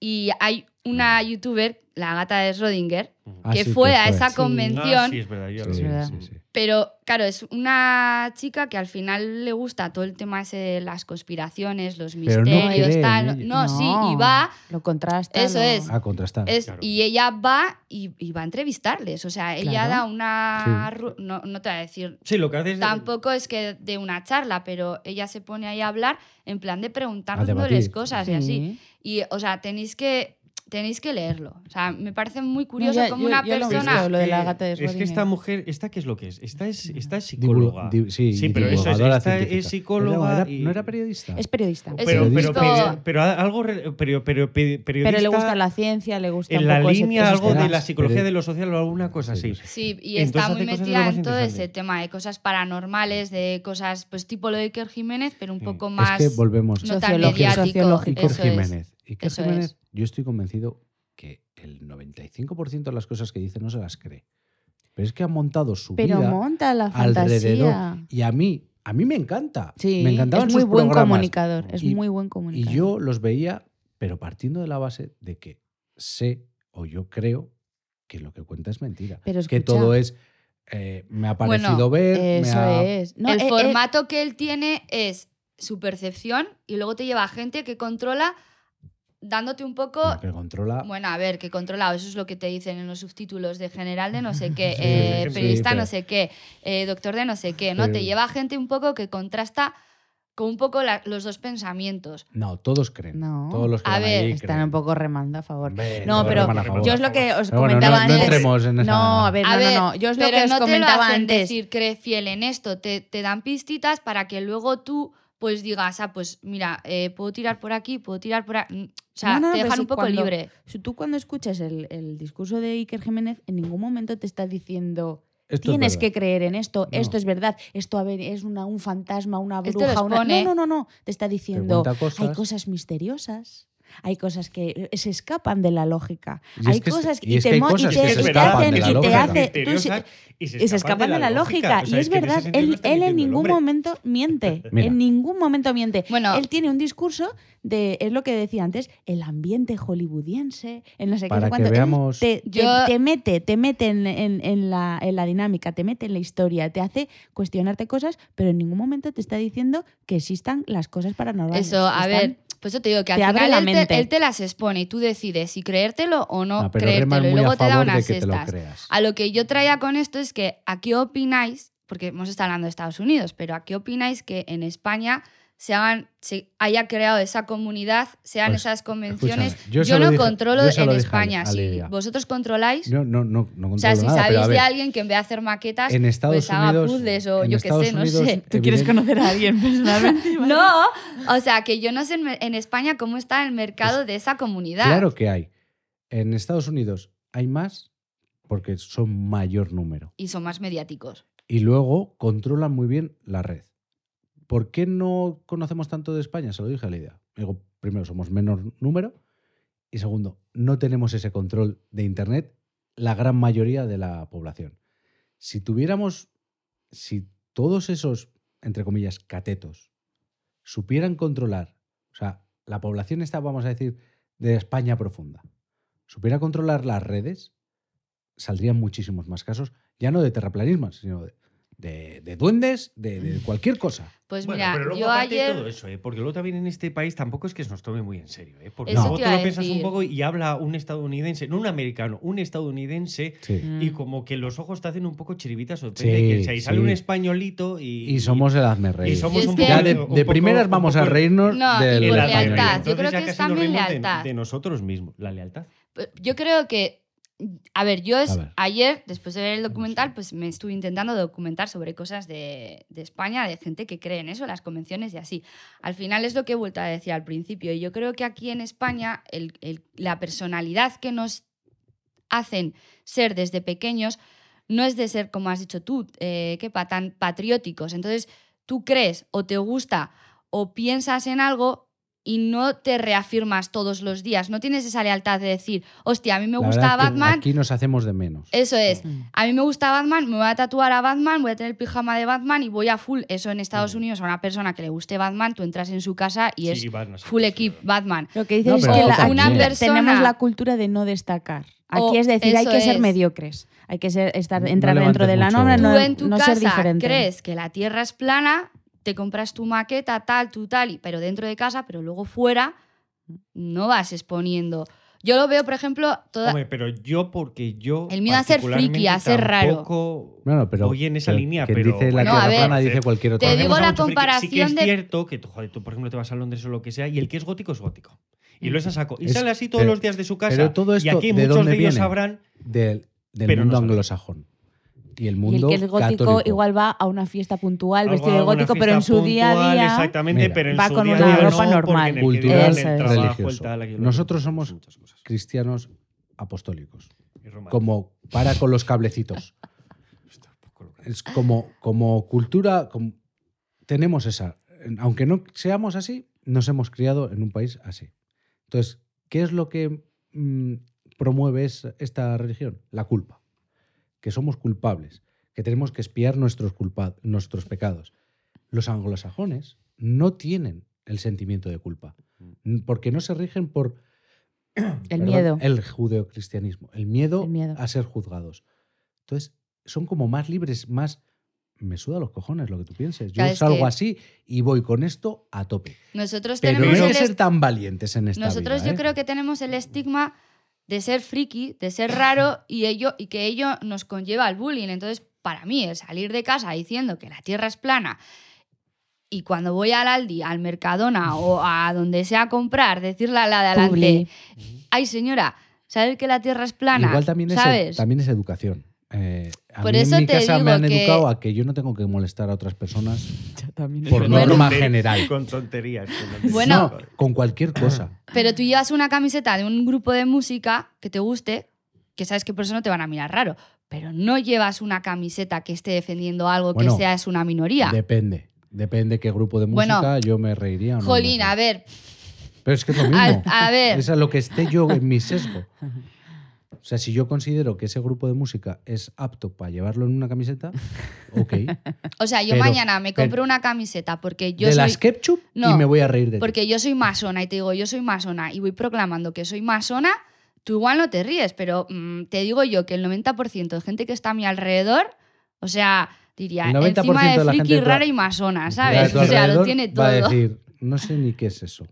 Y hay una youtuber, la gata de Schrödinger, Ah, que sí, fue que a esa Sí. convención. Ah, sí, es verdad. yo lo Sí, vi. verdad. sí, sí. Pero claro, es una chica que al final le gusta todo el tema ese de las conspiraciones, los Pero no misterios, cree en tal. No, sí, y va, Lo contrasta. Eso lo- es. A contrastar. es, Claro. y ella va y, y va a entrevistarles. O sea, ella Claro. da una... Sí. No, no te voy a decir... Sí, lo que haces. Tampoco es que de una charla, pero ella se pone ahí a hablar en plan de preguntándoles cosas y así. Y, o sea, tenéis que, tenéis que leerlo. O sea, me parece muy curioso ya- como yo- una yo persona... visto, lo de la Eh, gata de Es que esta mujer, ¿esta qué es lo que es? Esta es, esta es psicóloga. di- sí, sí, pero eso es, esta científica. es psicóloga. Era- era- y- ¿No era periodista? Es periodista. Es pero, pero, pero, pero algo. re- Pero, pero, pe- periodista. Pero le gusta la ciencia, le gusta En un la poco ese- línea algo de la psicología Pero- de lo social o alguna cosa Sí, así. Sí, y está muy metida en todo ese tema de cosas paranormales, de cosas, pues tipo lo de Iker Jiménez, pero un poco Es más que volvemos. no tan mediático. Iker Eso es. Jiménez. Iker Eso Jiménez, es. Yo estoy convencido que el 95% de las cosas que dice no se las cree. Pero es que ha montado su Pero vida monta la alrededor. fantasía. Y a mí, a mí me encanta. Sí, me encantaban es muy sus buen programas. comunicador. Es Y- muy buen Y comunicador. yo los veía, pero partiendo de la base de que sé o yo creo que lo que cuenta es mentira. Pero que escucha. todo es. eh, me ha Bueno, parecido ver. me Eso ha- es. No, el eh, eh, formato que él tiene es su percepción y luego te lleva a gente que controla dándote un poco... pero que controla. Bueno, a ver, que controlado, eso es lo que te dicen en los subtítulos de general de no sé qué, Sí, eh, sí, periodista no sé qué, eh, doctor de no sé qué, ¿no? Te lleva a gente un poco que contrasta con un poco la- los dos pensamientos. No, todos creen. No. Todos los que A van ver, Están creen. un poco remando a favor. Hombre, No, pero favor. yo es lo que os bueno, comentaba no, no antes. en esa- No, a ver, A no, ver, no, no. Yo es lo que os no te lo comentaba hacen antes. decir, cree fiel en esto, te, te dan pistitas para que luego tú pues digas, ah, pues mira, eh, puedo tirar por aquí, puedo tirar por aquí. O sea, No, no, te dejan si un poco cuando- libre. Si tú cuando escuchas el, el discurso de Iker Jiménez, en ningún momento te está diciendo Esto tienes que creer en esto, No. esto es verdad, esto a ver, es una, un fantasma, una bruja, una... No, no, no, no. Te está diciendo hay cosas misteriosas. Hay cosas que se escapan de la lógica. Y es hay cosas que te hay mo- y cosas te- que se y te escapan hacen de la y te lógica. hace tú Misteriosas y se escapan de la lógica. O sea, y es que verdad, él, en ningún momento miente. Mira. En ningún momento miente. Bueno. él tiene un discurso de, es lo que decía antes, el ambiente hollywoodiense, en no sé qué, Para sé que veamos- Te, te- Yo- te mete, te mete en, en- en la, en la dinámica, te mete en la historia, te hace cuestionarte cosas, pero en ningún momento te está diciendo que existan las cosas paranormales. Eso, a Están- ver, pues eso te digo que al te final la él te, mente. él te las expone y tú decides si creértelo o no, No, pero creértelo. Y luego a te da unas lo estas. A lo que yo traía con esto es que ¿a qué opináis? Porque hemos estado hablando de Estados Unidos, pero ¿a qué opináis que en España se hagan, se haya creado esa comunidad, sean Pues, esas convenciones? yo no dije- controlo yo en a- España. a si vosotros controláis, Yo no, no, no o sea, si sabéis de alguien que en vez de hacer maquetas, en Estados pues haga Unidos, puzzles o yo qué sé, no Unidos, sé. ¿Tú quieres conocer a alguien personalmente? No, o sea, que yo no sé en, en España cómo está el mercado de esa comunidad. Claro que hay. En Estados Unidos hay más porque son mayor número. Y son más mediáticos. Y luego controlan muy bien la red. ¿Por qué no conocemos tanto de España? Se lo dije a Lidia. Digo, primero, somos menor número. Y segundo, no tenemos ese control de Internet la gran mayoría de la población. Si tuviéramos, si todos esos, entre comillas, catetos, supieran controlar, o sea, la población está, vamos a decir, de España profunda, supiera controlar las redes, saldrían muchísimos más casos, ya no de terraplanismo, sino de, de- de duendes, de, de cualquier cosa. Pues Bueno, mira, pero luego yo de ayer... todo eso, ¿eh? porque luego también en este país tampoco es que se nos tome muy en serio, ¿eh? porque luego te te lo piensas un poco y habla un estadounidense, no un americano, un estadounidense Sí. Mm. y como que los ojos te hacen un poco chiribitas o Sí, de sea, y sale sí. un españolito y, Y somos el hazme reír. y somos Y un que- poco- ya de, un de poco- primeras un vamos a reírnos No, y español. lealtad. Yo creo que es también de- lealtad. De, nosotros mismos, la lealtad. Yo creo que, a ver, yo es- A ver. ayer, después de ver el documental, pues me estuve intentando documentar sobre cosas de, de España, de gente que cree en eso, las convenciones y así. Al final es lo que he vuelto a decir al principio. Y yo creo que aquí en España el- el- la personalidad que nos hacen ser desde pequeños no es de ser, como has dicho tú, eh, que tan patrióticos. Entonces, tú crees o te gusta o piensas en algo y no te reafirmas todos los días. No tienes esa lealtad de decir, hostia, a mí me La gusta Batman. Aquí nos hacemos de menos. Eso es. A mí me gusta Batman, me voy a tatuar a Batman, voy a tener el pijama de Batman y voy a full. Eso en Estados. Unidos, a una persona que le guste Batman, tú entras en su casa y es Sí, full cosas, equip. Batman. Lo que dices No, es que aquí la- Una persona- tenemos la cultura de no destacar. Aquí O- es decir, hay que ser es. mediocres. Hay que ser, estar, No entrar dentro de la norma, Tú no, tú en tu no ser casa diferente. crees que la Tierra es plana, te compras tu maqueta, tal, tú tal, y- pero dentro de casa, pero luego fuera no vas exponiendo. Yo lo veo, por ejemplo, toda... Hombre, pero yo porque yo El miedo a ser friki, a ser raro. Bueno, pero voy en esa pero línea, pero dice la No, tierra a ver, plana dice cualquier otra te digo la mucho friki. Sí que comparación es de- cierto que tú, joder, tú, por ejemplo, te vas a Londres o lo que sea y el que es gótico es gótico. Y lo es a saco. Y Es- sale así todos pero- los días de su casa. pero todo y esto, aquí ¿de muchos dónde de ellos viene? sabrán. del, del no mundo sabe. anglosajón. Y el Y el mundo que es gótico católico. igual va a una fiesta puntual, algo- vestido de gótico, pero en su día a día. Exactamente, Mira, pero en va su con día una día ropa no, normal. Cultural, el religioso. el tal, Nosotros somos muchas cosas. cristianos apostólicos. Como para con los cablecitos. Es como, como cultura, como- tenemos esa. Aunque no seamos así, nos hemos criado en un país así. Entonces, ¿qué es lo que mm, promueve es- esta religión? La culpa. Que somos culpables, que tenemos que espiar nuestros, culpa- nuestros pecados. Los anglosajones no tienen el sentimiento de culpa, n- porque no se rigen por El perdón, miedo. el judeocristianismo, el miedo, El miedo. a ser juzgados. Entonces, son como más libres, más... Me suda los cojones lo que tú pienses. Yo Claro, salgo que- así y voy con esto a tope. Nosotros Pero no tenemos hay el que ser tan valientes en esta Nosotros vida, yo ¿eh? creo que tenemos el estigma de ser friki, de ser raro y, ello, y que ello nos conlleva al bullying. Entonces, para mí, el salir de casa diciendo que la Tierra es plana y cuando voy al Aldi, al Mercadona o a donde sea a comprar, decirle a la de adelante, Publi. ay señora, ¿sabes que la Tierra es plana? Igual también es, también es educación. Eh, a Por mí eso en mi te casa me digo han que- educado a que yo no tengo que molestar a otras personas por norma general. Con tonterías. con tonterías. Bueno. No, con cualquier cosa. Pero tú llevas una camiseta de un grupo de música que te guste, que sabes que por eso no te van a mirar raro. Pero no llevas una camiseta que esté defendiendo algo Bueno, que seas una minoría. Depende. Depende qué grupo de Bueno, música yo me reiría o no. me Jolín, a ver, Pero es que es lo mismo. Al- a ver. Es a lo que esté yo en mi sesgo. O sea, si yo considero que ese grupo de música es apto para llevarlo en una camiseta, ok. o sea, yo Pero- mañana me pero- compro una camiseta porque yo de soy las ketchup y No, me voy a reír de ti. porque yo soy masona y te digo, yo soy masona y voy proclamando que soy masona, tú igual no te ríes, pero mm, te digo yo que el 90% de gente que está a mi alrededor, o sea, diría, El 90% encima de de la friki, gente de tu- rara y masona, ¿sabes? O sea, lo tiene Va a todo. decir, no sé ni qué es eso.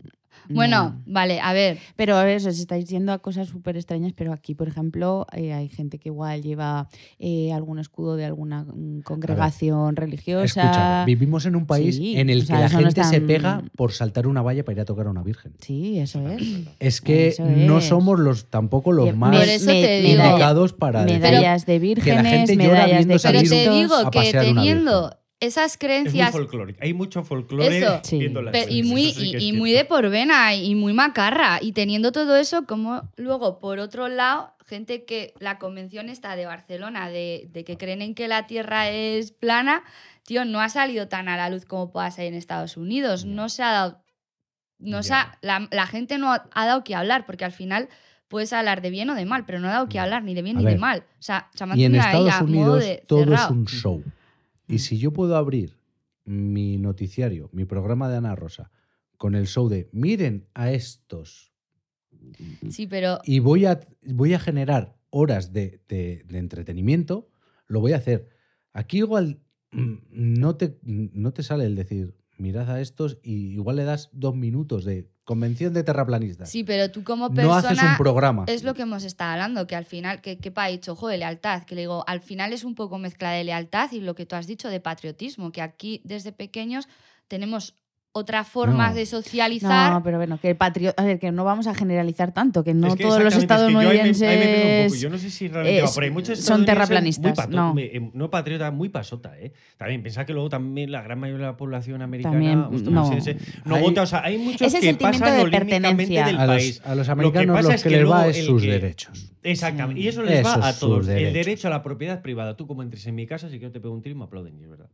Bueno, vale, a ver. Pero eso, os estáis yendo a cosas súper extrañas, pero aquí, por ejemplo, eh, hay gente que igual lleva eh, algún escudo de alguna mm, congregación religiosa. Escucha, vivimos en un país Sí, en el que sea, la no gente se pega por saltar una valla para ir a tocar a una virgen. Sí, eso es. Es que Eso no es. somos los tampoco los más indicados para decir- medallas de vírgenes, gente llora medallas de viendo Pero te digo a que teniendo esas Es muy creencias folclórico. Hay mucho folclore Eso. Sí. viendo las y muy, eso sí y, muy de por vena y muy macarra. Y teniendo todo eso, como luego, por otro lado, gente que la convención está de Barcelona, de, de que creen en que la Tierra es plana, tío, no ha salido tan a la luz como pueda salir en Estados Unidos. No se ha dado. No se ha- la, la gente no ha, ha dado que hablar, porque al final puedes hablar de bien o de mal, pero no ha dado que hablar ni de bien A ni de mal. O sea, se ha Y en ahí Estados a modo Unidos de todo cerrado. es un show. Y si yo puedo abrir mi noticiario, mi programa de Ana Rosa, con el show de miren a estos Sí, pero y voy a, voy a generar horas de, de- de entretenimiento, lo voy a hacer. Aquí igual mm, no te, no te sale el decir, mirad a estos y igual le das dos minutos de convención de terraplanistas. sí, pero tú como no persona haces un programa. Es lo que hemos estado hablando, que al final, que, que ha dicho, joder, lealtad, que le digo, al final es un poco mezcla de lealtad y lo que tú has dicho de patriotismo, que aquí desde pequeños tenemos otras formas No. de socializar. No, pero bueno, que el patrio... A ver, que no vamos a generalizar tanto, que no Es que todos los exactamente, es que yo ahí me- ahí me un poco. estadounidenses... Yo no sé si realmente va es- por ahí. Muchos son estadounidenses terraplanistas, muy pato- no. eh, no patriota, muy pasota, ¿eh? También piensa que luego también la gran mayoría de la población americana También, no, Hay- vota. O sea, hay muchos Ese que sentimiento pasan de pertenencia. del A país. los, a los Lo que americanos pasa lo es que, les va es sus que- derechos. Exactamente. Sí. Y eso les va a todos. El derecho a la propiedad privada. Tú como entres en mi casa, si quiero te pego un tiro y me aplauden, es verdad.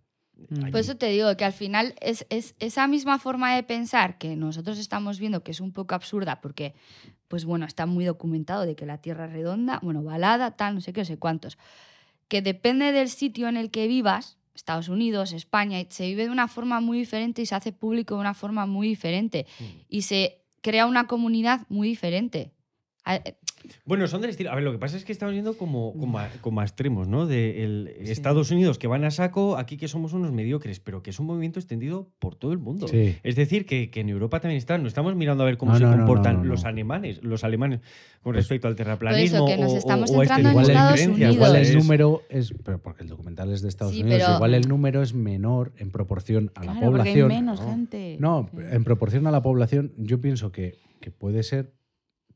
Allí. Por eso te digo que al final es, es esa misma forma de pensar que nosotros estamos viendo que es un poco absurda porque, pues bueno, está muy documentado de que la Tierra es redonda, bueno, balada, tal, no sé qué, no sé cuántos, que depende del sitio en el que vivas, Estados Unidos, España, se vive de una forma muy diferente y se hace público de una forma muy diferente Mm. y se crea una comunidad muy diferente. A- eh, Bueno, son del estilo. A ver, lo que pasa es que estamos yendo como, como, a, como a extremos, ¿no? De el Estados Unidos que van a saco, aquí que somos unos mediocres, pero que es un movimiento extendido por todo el mundo. Sí. Es decir, que, que en Europa también están. No estamos mirando a ver cómo No, se no, comportan no, no, los alemanes, los alemanes con Pues- respecto al terraplanismo. que nos o- o- estamos o a este en de igual, el, Estados creencias. igual el Unidos. número es. Pero porque el documental es de Estados Sí, Unidos. pero- Igual el número es menor en proporción a la Claro, porque hay población. menos ¿no? gente. No, Sí. en proporción a la población, yo pienso que, que puede ser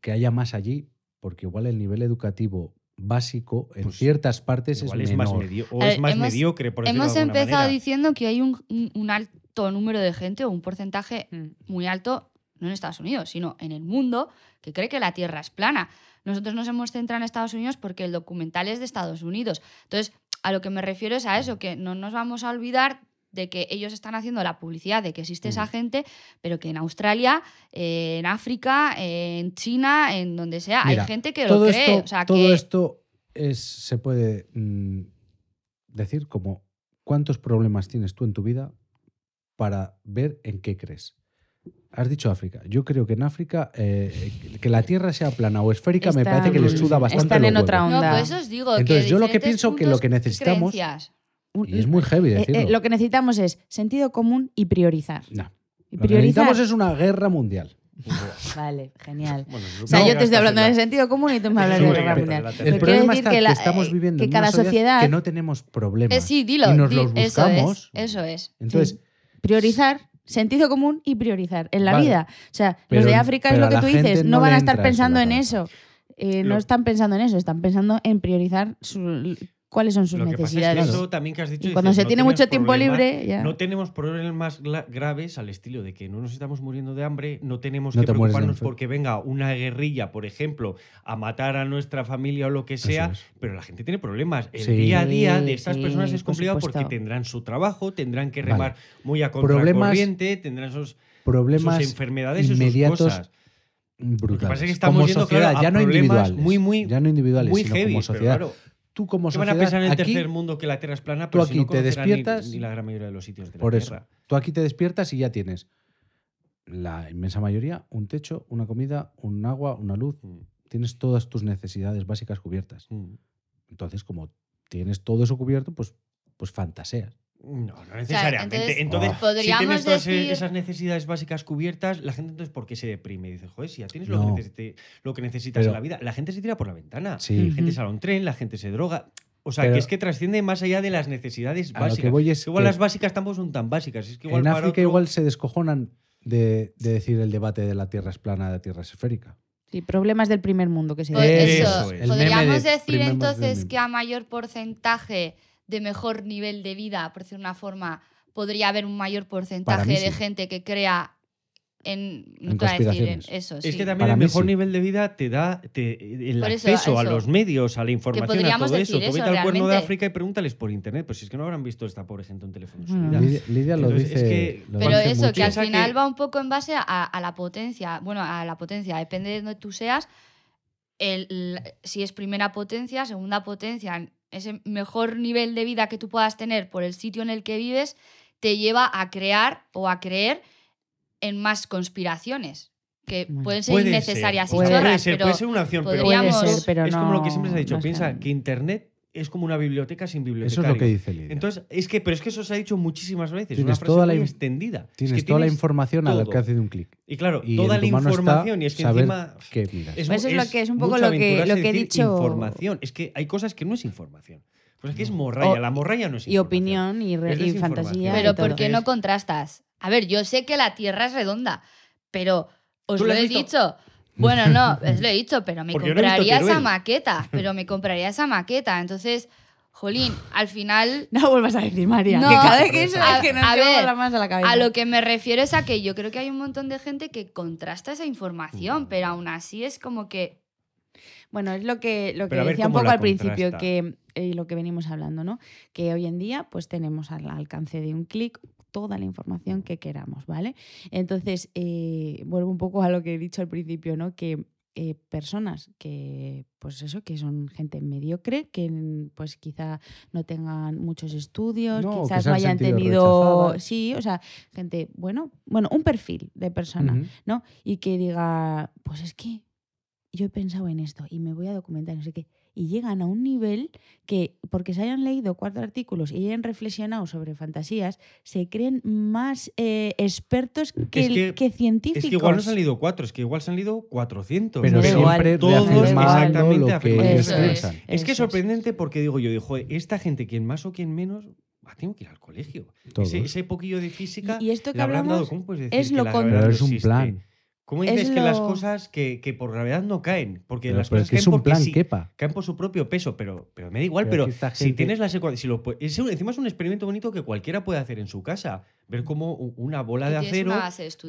que haya más allí, porque igual el nivel educativo básico en Pues, ciertas partes es es más, medio- o A es más hemos- mediocre, por Hemos de empezado manera. diciendo que hay un, un- un alto número de gente o un porcentaje Mm. muy alto, no en Estados Unidos, sino en el mundo, que cree que la Tierra es plana. Nosotros nos hemos centrado en Estados Unidos porque el documental es de Estados Unidos. Entonces, a lo que me refiero es a eso, que no nos vamos a olvidar de que ellos están haciendo la publicidad de que existe esa Mm. gente, pero que en Australia, eh, en África, eh, en China, en donde sea, Mira, hay gente que todo lo cree. Esto, o sea, todo que esto es, se puede mm, decir como cuántos problemas tienes tú en tu vida para ver en qué crees. Has dicho África. Yo creo que en África, eh, que la Tierra sea plana o esférica, me parece que les suda bastante. están en otra. No, onda. pues eso os digo. Entonces, que yo lo que pienso que lo que necesitamos- Y es muy heavy eh, decirlo. eh, lo que necesitamos es sentido común y priorizar. No. Y Lo que necesitamos es una guerra mundial. Vale, genial. Bueno, O sea, yo te estoy hablando se de la- sentido común y tú me hablas de guerra mundial. El Pero quiero problema decir está que estamos eh, viviendo que en cada una sociedad, sociedad- que no tenemos problemas. Eh, sí, dilo. y nos di- los eso buscamos. es. Eso es. Entonces, Sí. priorizar, sentido común y priorizar en la Vale. vida. O sea, Pero- los de África es lo que tú dices, no, no van a estar en pensando en eso. Eh, no están pensando en eso, están pensando en priorizar su- cuáles son sus Lo que pasa es que necesidades. eso también que has dicho. Y cuando dices, se no tiene mucho tiempo problemas- libre, ya. No tenemos problemas graves al estilo de que no nos estamos muriendo de hambre, no tenemos No que te preocuparnos porque venga una guerrilla, por ejemplo, a matar a nuestra familia o lo que sea, es. pero la gente tiene problemas. El Sí. día a día de estas sí, personas es por complicado porque tendrán su trabajo, tendrán que Vale. remar muy a contracorriente, tendrán sus, problemas sus enfermedades y sus inmediatos cosas. brutales. Lo que pasa es que estamos como yendo, sociedad, claro, a ya no problemas individuales, muy, muy- ya no individuales, Muy sino heavy, como pero sociedad. claro, Tú como ¿Qué van sociedad, a pensar en el aquí, tercer mundo que la Tierra es plana? tú Pero si aquí no te ni- despiertas- ni, la gran mayoría de los sitios de la por eso, tú aquí te despiertas y ya tienes la inmensa mayoría un techo, una comida, un agua, una luz. Mm, Tienes todas tus necesidades básicas cubiertas. mm. Entonces, como tienes todo eso cubierto, pues, pues fantaseas. No, no necesariamente. entonces, entonces, si tienes todas e- decir- esas necesidades básicas cubiertas, la gente entonces ¿por qué se deprime? Y dices, joder, si ya tienes lo, No. que, necesite- lo que necesitas Pero- en la vida, la gente se tira por la ventana. Sí. La gente sale a un tren, la gente se droga. O sea, Pero- que es que trasciende más allá de las necesidades A lo básicas. que voy es igual que las básicas tampoco son tan básicas. Es que igual en para África otro- igual se descojonan de, de decir el debate de la Tierra es plana, de la Tierra es esférica. Sí, problemas del primer mundo que se Pues Eso eso, es. Podríamos de decir entonces que a mayor porcentaje de mejor nivel de vida, por decir una forma, podría haber un mayor porcentaje mí de sí. gente que crea en, no En a decir en eso. Es sí. que también Para el mejor sí. nivel de vida te da te- el Por eso, acceso a eso. los medios, a la información, a todo eso. Tú vete al cuerno de. África y pregúntales por internet. Pues si es que no habrán visto esta pobre gente en teléfono. Mm. Lidia, Lidia lo es dice. que- lo Pero dice eso, mucho. que al final que- va un poco en base a, a la potencia. Bueno, a la potencia, depende de donde tú seas. el- el- si es primera potencia, segunda potencia, ese mejor nivel de vida que tú puedas tener por el sitio en el que vives, te lleva a crear o a creer en más conspiraciones. Que pueden ser Puede innecesarias ser, y puede chorras, ser, pero puede ser una opción, pero Puede ser, pero es como lo que no- siempre se ha dicho. no es Piensa que Internet es como una biblioteca sin Eso bibliotecario. es lo que dice Lidia. Entonces, es que, pero es que eso se ha dicho muchísimas veces. Tienes una frase toda la muy extendida. Es tienes que toda la información al todo. alcance de un clic. Y claro, Y toda la información, y es que encima. qué miras. Es, Pues eso es lo que- es un poco lo que- lo que he decir dicho- Información. Es que hay cosas que no es información. Pues es que es morralla, O- la morralla no es Y información. opinión y, Es y desinformación. fantasía. y Pero todo. ¿por qué no contrastas? A ver, yo sé que la Tierra es redonda, pero os ¿Tú lo he visto? dicho. Bueno, no, os lo he dicho, pero me Porque no compraría esa maqueta. Pero me compraría esa maqueta. Entonces, jolín, al final No vuelvas a decir, María. No, que cada vez que eso a- es que nos a ver, la más a la cabeza. A lo que me refiero es a que yo creo que hay un montón de gente que contrasta esa información, pero aún así es como que. Bueno, es lo que, lo que decía un poco al principio, que eh, lo que venimos hablando, ¿no? Que hoy en día pues tenemos al alcance de un clic toda la información que queramos, ¿vale? Entonces, eh, vuelvo un poco a lo que he dicho al principio, ¿no? Que eh, personas que, pues eso, que son gente mediocre, que pues quizá no tengan muchos estudios, No, quizás no hayan tenido, rechazadas. sí, o sea, gente, bueno, bueno, un perfil de persona. ¿no? Y que diga, pues es que yo he pensado en esto y me voy a documentar, no sé qué. Y llegan a un nivel que, porque se hayan leído cuatro artículos y hayan reflexionado sobre fantasías, se creen más eh, expertos que, Es el- que- que científicos. Es que igual no se han leído cuatro, es que igual se han leído 400. Pero siempre Todos exactamente lo que es. Es que es sorprendente porque digo yo, digo, esta gente, quien más o quien menos, ah, tengo que ir al colegio. Ese, ese poquillo de física Y- y esto que habrán dado, hablamos ¿cómo puedes decir es que lo la con- gravedad Pero no es un existe? plan. ¿Cómo Es dices que las cosas que, que por gravedad no caen? Porque Pero, las pero cosas es que caen es un porque plan, sí, quepa. caen por su propio peso, pero, pero me da igual, Pero si gente- tienes las ecuaciones, si lo pu- es un- encima es un experimento bonito que cualquiera puede hacer en su casa, ver cómo u- una bola de acero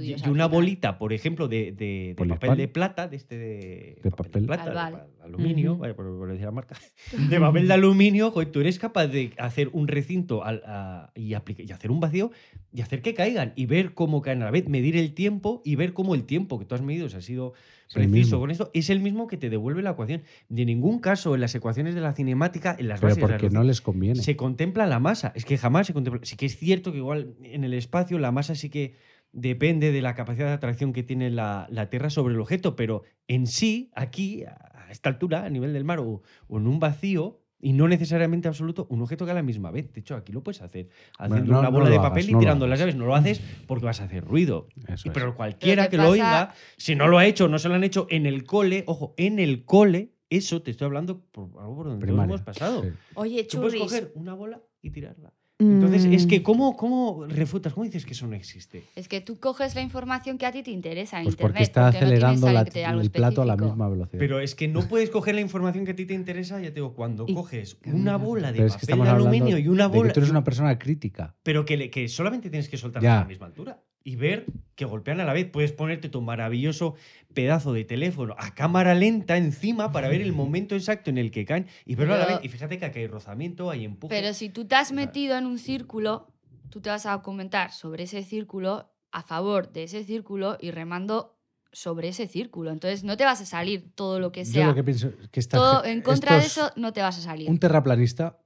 y, una bolita, por ejemplo, de, de- papel de plata, de este de, De papel papel. de plata, Albal. Aluminio, Ujú. vale, por, por decir la marca, de papel de aluminio, joder, tú eres capaz de hacer un recinto al- a- y, hacer un vacío y hacer que caigan y ver cómo caen a la vez, medir el tiempo y ver cómo el tiempo que tú has medido si ha sido preciso con esto, es el mismo que te devuelve la ecuación. De ningún caso en las ecuaciones de la cinemática, en las Pero bases de la porque no relación, les conviene. se contempla la masa. Es que jamás se contempla. Sí que es cierto que igual en el espacio la masa sí que depende de la capacidad de atracción que tiene la, la Tierra sobre el objeto, pero en sí, aquí, a esta altura, a nivel del mar o, o en un vacío, y no necesariamente absoluto, un objeto que a la misma vez. De hecho, aquí lo puedes hacer haciendo no- una bola de papel hagas, y no tirando las llaves. No lo haces porque vas a hacer ruido. Eso Y- es. Pero cualquiera ¿qué que lo oiga, si no lo ha hecho, no se lo han hecho en el cole, ojo, en el cole, eso te estoy hablando por algo por donde todos hemos pasado. Sí. Oye, Tú puedes coger una bola y tirarla. Entonces, es que, mm, ¿cómo, ¿cómo refutas? ¿Cómo dices que eso no existe? Es que tú coges la información que a ti te interesa en Pues internet. porque está porque no tienes acelerando la- el plato a la misma velocidad. Pero es que no puedes coger la información que a ti te interesa, ya te digo, cuando Y- coges una bola de Pero es que papel de aluminio y una de que bola. tú eres una persona crítica. Pero que, le- que solamente tienes que soltarlas Ya. a la misma altura y ver que golpean a la vez. Puedes ponerte tu maravilloso pedazo de teléfono a cámara lenta encima para ver el momento exacto en el que caen y verlo a la Pero- vez. Y fíjate que aquí hay rozamiento, hay empuje. Pero si tú te has metido en un círculo, tú te vas a documentar sobre ese círculo, a favor de ese círculo y remando sobre ese círculo. Entonces no te vas a salir todo lo que Yo sea. lo que pienso es que esta todo en contra de eso no te vas a salir. Un terraplanista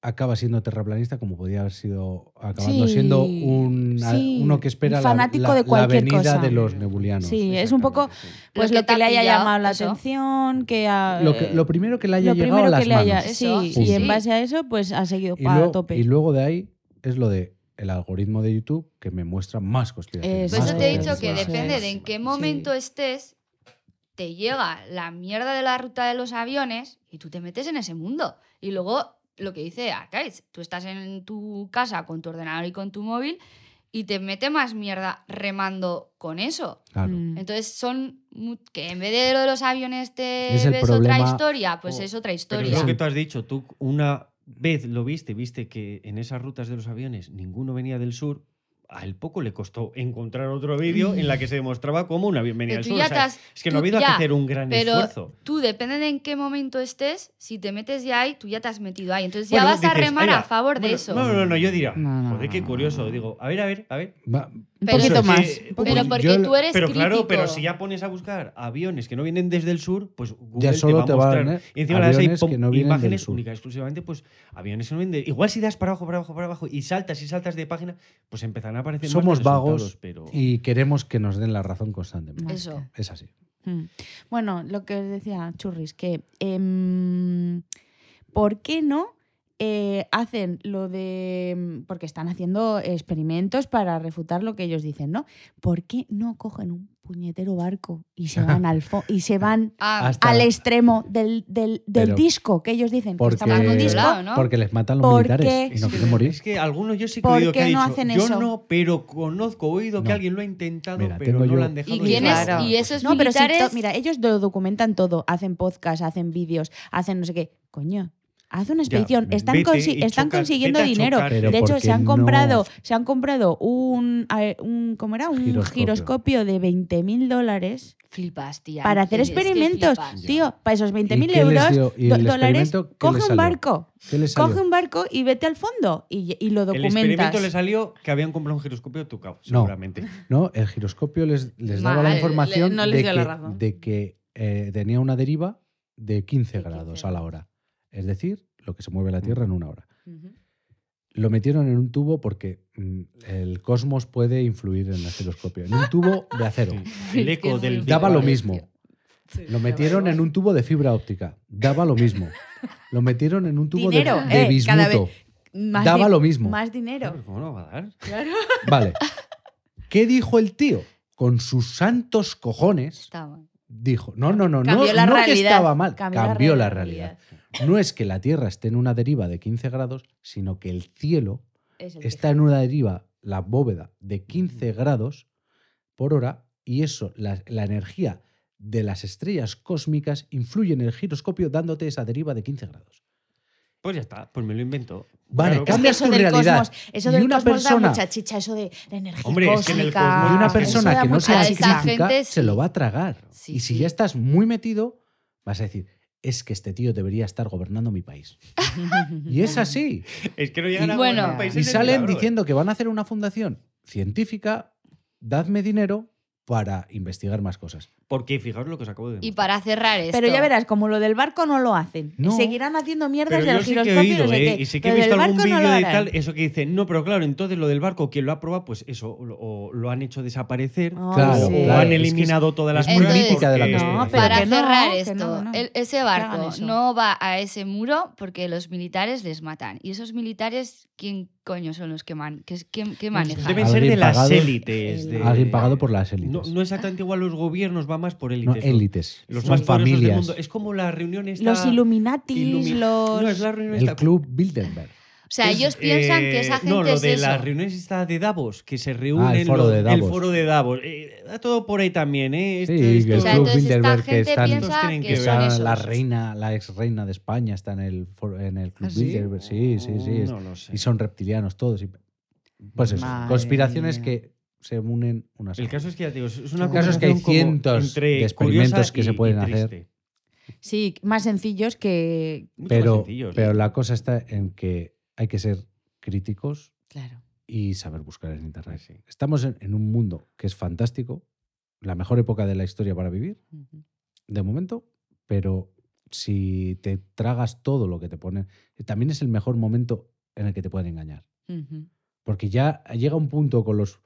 acaba siendo terraplanista como podía haber sido acabando Sí, siendo un, sí, uno que espera un fanático la, de la venida cosa. de los nebulianos. Sí, es un poco pues Lo que le ha haya llamado la eso. atención, que ha- Lo, que, lo primero que le haya lo llegado a las que le haya, manos. sí, y en base a eso pues ha seguido Y, para tope. y luego de ahí es lo de el algoritmo de YouTube que me muestra más conspiraciones. Eso Por eso te he dicho que depende de en qué momento estés, te llega la mierda de la ruta de los aviones y tú te metes en ese mundo. Y luego, lo que dice Arcais, tú estás en tu casa con tu ordenador y con tu móvil y te mete más mierda remando con eso. Claro. Mm. Entonces son que en vez de lo de los aviones te Es ves otra historia, pues Oh, es otra Pero historia. es lo que tú has dicho, tú una vez lo viste, viste que en esas rutas de los aviones ninguno venía del sur, a él poco le costó encontrar otro vídeo en la que se demostraba cómo un avión venía Pero del tú sur. ya O sea, te has- es que no ha habido ya, que hacer un gran Pero esfuerzo. tú, depende de en qué momento estés, si te metes ya ahí, tú ya te has metido ahí. Entonces ya Bueno, vas a remar a favor de eso. No, no, no, yo diría, No, no, joder, qué curioso. Digo, a ver, a ver, a ver. Va- Un poquito es más. Pero porque yo- tú eres Pero claro, crítico. pero si ya pones a buscar aviones que no vienen desde el sur, pues Google Ya solo te va a mostrar. y encima que no imágenes únicas, exclusivamente, pues aviones que no vienen de- Igual si das para abajo, para abajo, para abajo y saltas y saltas de página, pues empezarán a aparecer más Somos los vagos pero... y queremos que nos den la razón constantemente. Más Eso. Es así. Mm. Bueno, lo que os decía Churris, que em, ¿por qué no eh, hacen lo de. mm, Porque están haciendo experimentos para refutar lo que ellos dicen, ¿no? ¿Por qué no cogen un puñetero barco y se van al fo- y se van Ah, al extremo del, del- del disco que ellos dicen que Porque, un disco? ¿no? les matan los ¿Por militares y no Es que- quieren morir. Es que algunos yo sí que ¿Por he oído que qué ha no dicho, hacen yo eso? no, pero conozco, he oído que No. alguien lo ha intentado, Mira, pero no yo- lo han dejado. ¿Y ni quiénes? grabar. ¿Y esos No, pero si militares? mira, ellos lo documentan todo, hacen podcast, hacen vídeos, hacen no sé qué. Coño, haz una expedición. están vete consi- y están chocas, consiguiendo dinero. Pero de hecho, se han no- comprado, se han comprado un, ¿cómo era? Un Giroscopio. giroscopio, de 20 mil dólares Flipas, tía. para hacer experimentos. Tío, para esos 20 mil ¿Y qué les euros, el dólares, coge un barco. Coge un barco y vete al fondo y, y lo El documentas. experimento le salió que habían comprado un giroscopio tucao, No. seguramente. No, el giroscopio les, les daba la información le- no les de, que, la razón. de que, eh, tenía una deriva de 15 De 15 grados a la hora. Es decir, lo que se mueve la Tierra en una hora. Lo metieron en un tubo porque mm, el cosmos puede influir en el giroscopio. En un tubo de acero. Sí. El eco del Daba lo mismo. Lo metieron en un tubo de fibra óptica. Daba lo mismo. Lo metieron en un tubo de- Dinero, de, eh, bismuto. Daba lo mismo. Más dinero. ¿Cómo no va a dar? Claro. Vale. ¿Qué dijo el tío? Con sus santos cojones Está mal. dijo, no, no, no, no, la no que estaba mal, Cambió cambió, la la realidad. No es que la Tierra esté en una deriva de 15 grados, sino que el cielo Es el está en una deriva, la bóveda, de 15 grados por hora y eso, la, la energía de las estrellas cósmicas influye en el giroscopio dándote esa deriva de 15 grados. Pues ya está, pues me lo invento. Vale, Claro, Es que cambias eso tu del realidad. cosmos, eso Y del una cosmos da persona- mucha chicha, eso de la energía Hombre, es que en el cósmica, cosmos- Y una persona da que no sea científica gente se lo va a tragar. Sí, y si sí. ya estás muy metido, vas a decir, es que este tío debería estar gobernando mi país. y es así. Es que no llegan a Bueno. países Y salen diciendo que van a hacer una fundación científica, dadme dinero para investigar más cosas. Porque fijaos lo que os acabo de Y demostrar. para cerrar esto. Pero ya verás, como lo del barco no lo hacen. No. Seguirán haciendo mierdas del yo sí que he giroscopio. oído, no sé ¿eh? qué. Y sí que he visto algún no vídeo de tal, eso que dicen, no, pero claro, entonces lo del barco, quien lo ha probado, pues eso, lo, o lo han hecho desaparecer, Ay, Claro, o, sí. o claro, han es que es- eliminado todas las pruebas de la. No, para que no, cerrar que esto, no, no. el- ese barco no va a ese muro porque los militares les matan. Y esos militares, ¿quién coño son los que, man, que, que, que manejan? Deben ser de las pagado- élites. de- Alguien pagado por las élites. No, no exactamente igual los gobiernos, va más por No, élites. élites. Los Son más poderosos del familias. mundo. Es como la reunión esta... Los Illuminatis, Illumi- los. No, es la reunión El esta- club Bilderberg. O sea, es, ellos piensan que esa eh, gente No, lo es de eso. las reuniones esta de Davos, que se reúnen... Ah, el foro lo- de El Davos. foro de Davos. Eh, da todo por ahí también, ¿eh? Esto- Sí, esto- el O sea, club entonces esta Bilderberg que gente están, que está la reina, la ex reina de España está en el, foro- en el club ¿Ah, sí? Bilderberg. Sí, sí, sí. es- No lo sé. Y son reptilianos todos. y- pues eso, Madre conspiraciones mía. que se unen unas El caso es que ya te digo, es una El caso es que hay cientos entre de experimentos que se y- pueden hacer. Sí, más sencillos que. Más Pero, sencillos. pero la cosa está en que hay que ser críticos Claro. y saber buscar en Internet. Sí. Estamos en, en un mundo que es fantástico, la mejor época de la historia para vivir, de momento, pero si te tragas todo lo que te ponen, también es el mejor momento en el que te pueden engañar. Porque ya llega un punto con los,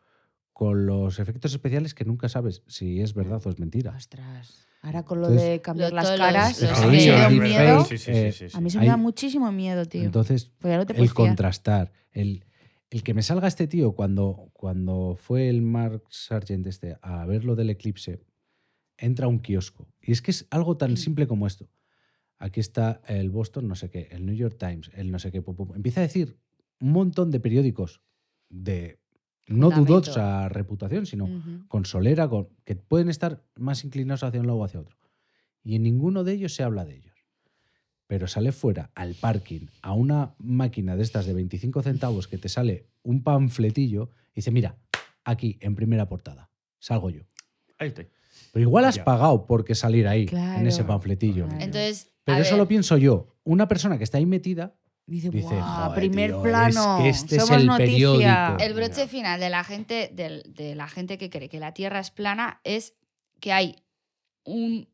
con los efectos especiales que nunca sabes si es verdad o es mentira. Ostras. Ahora con lo Entonces- de cambiar Lo- las caras, los- a los Sí, miedo. Sí, sí, eh, sí, sí, sí. A mí se me Hay- da muchísimo miedo, tío. Entonces, pues ya no te el contrastar, el, el que me salga este tío cuando, cuando fue el Mark Sargent este a ver lo del eclipse, entra a un kiosco. Y es que es algo Mm. tan simple como esto. Aquí está el Boston, no sé qué, el New York Times, el no sé qué. Empieza a decir un montón de periódicos de no dudosa reputación, sino Ujú. con solera, con, que pueden estar más inclinados hacia un lado o hacia otro. Y en ninguno de ellos se habla de ellos. Pero sale fuera al parking a una máquina de estas de 25 centavos que te sale un panfletillo y dice, mira, aquí en primera portada, salgo yo. Ahí estoy. Pero igual has Ya. pagado porque salir ahí, en ese panfletillo. Claro. Entonces, Pero eso ver, lo pienso yo. Una persona que está ahí metida Dice, dice, "Buah, "Joder, primer tío, plano. es que este es somos el noticia". periódico. el broche final de la gente, del- de, la gente que cree que la Tierra es plana es que hay un,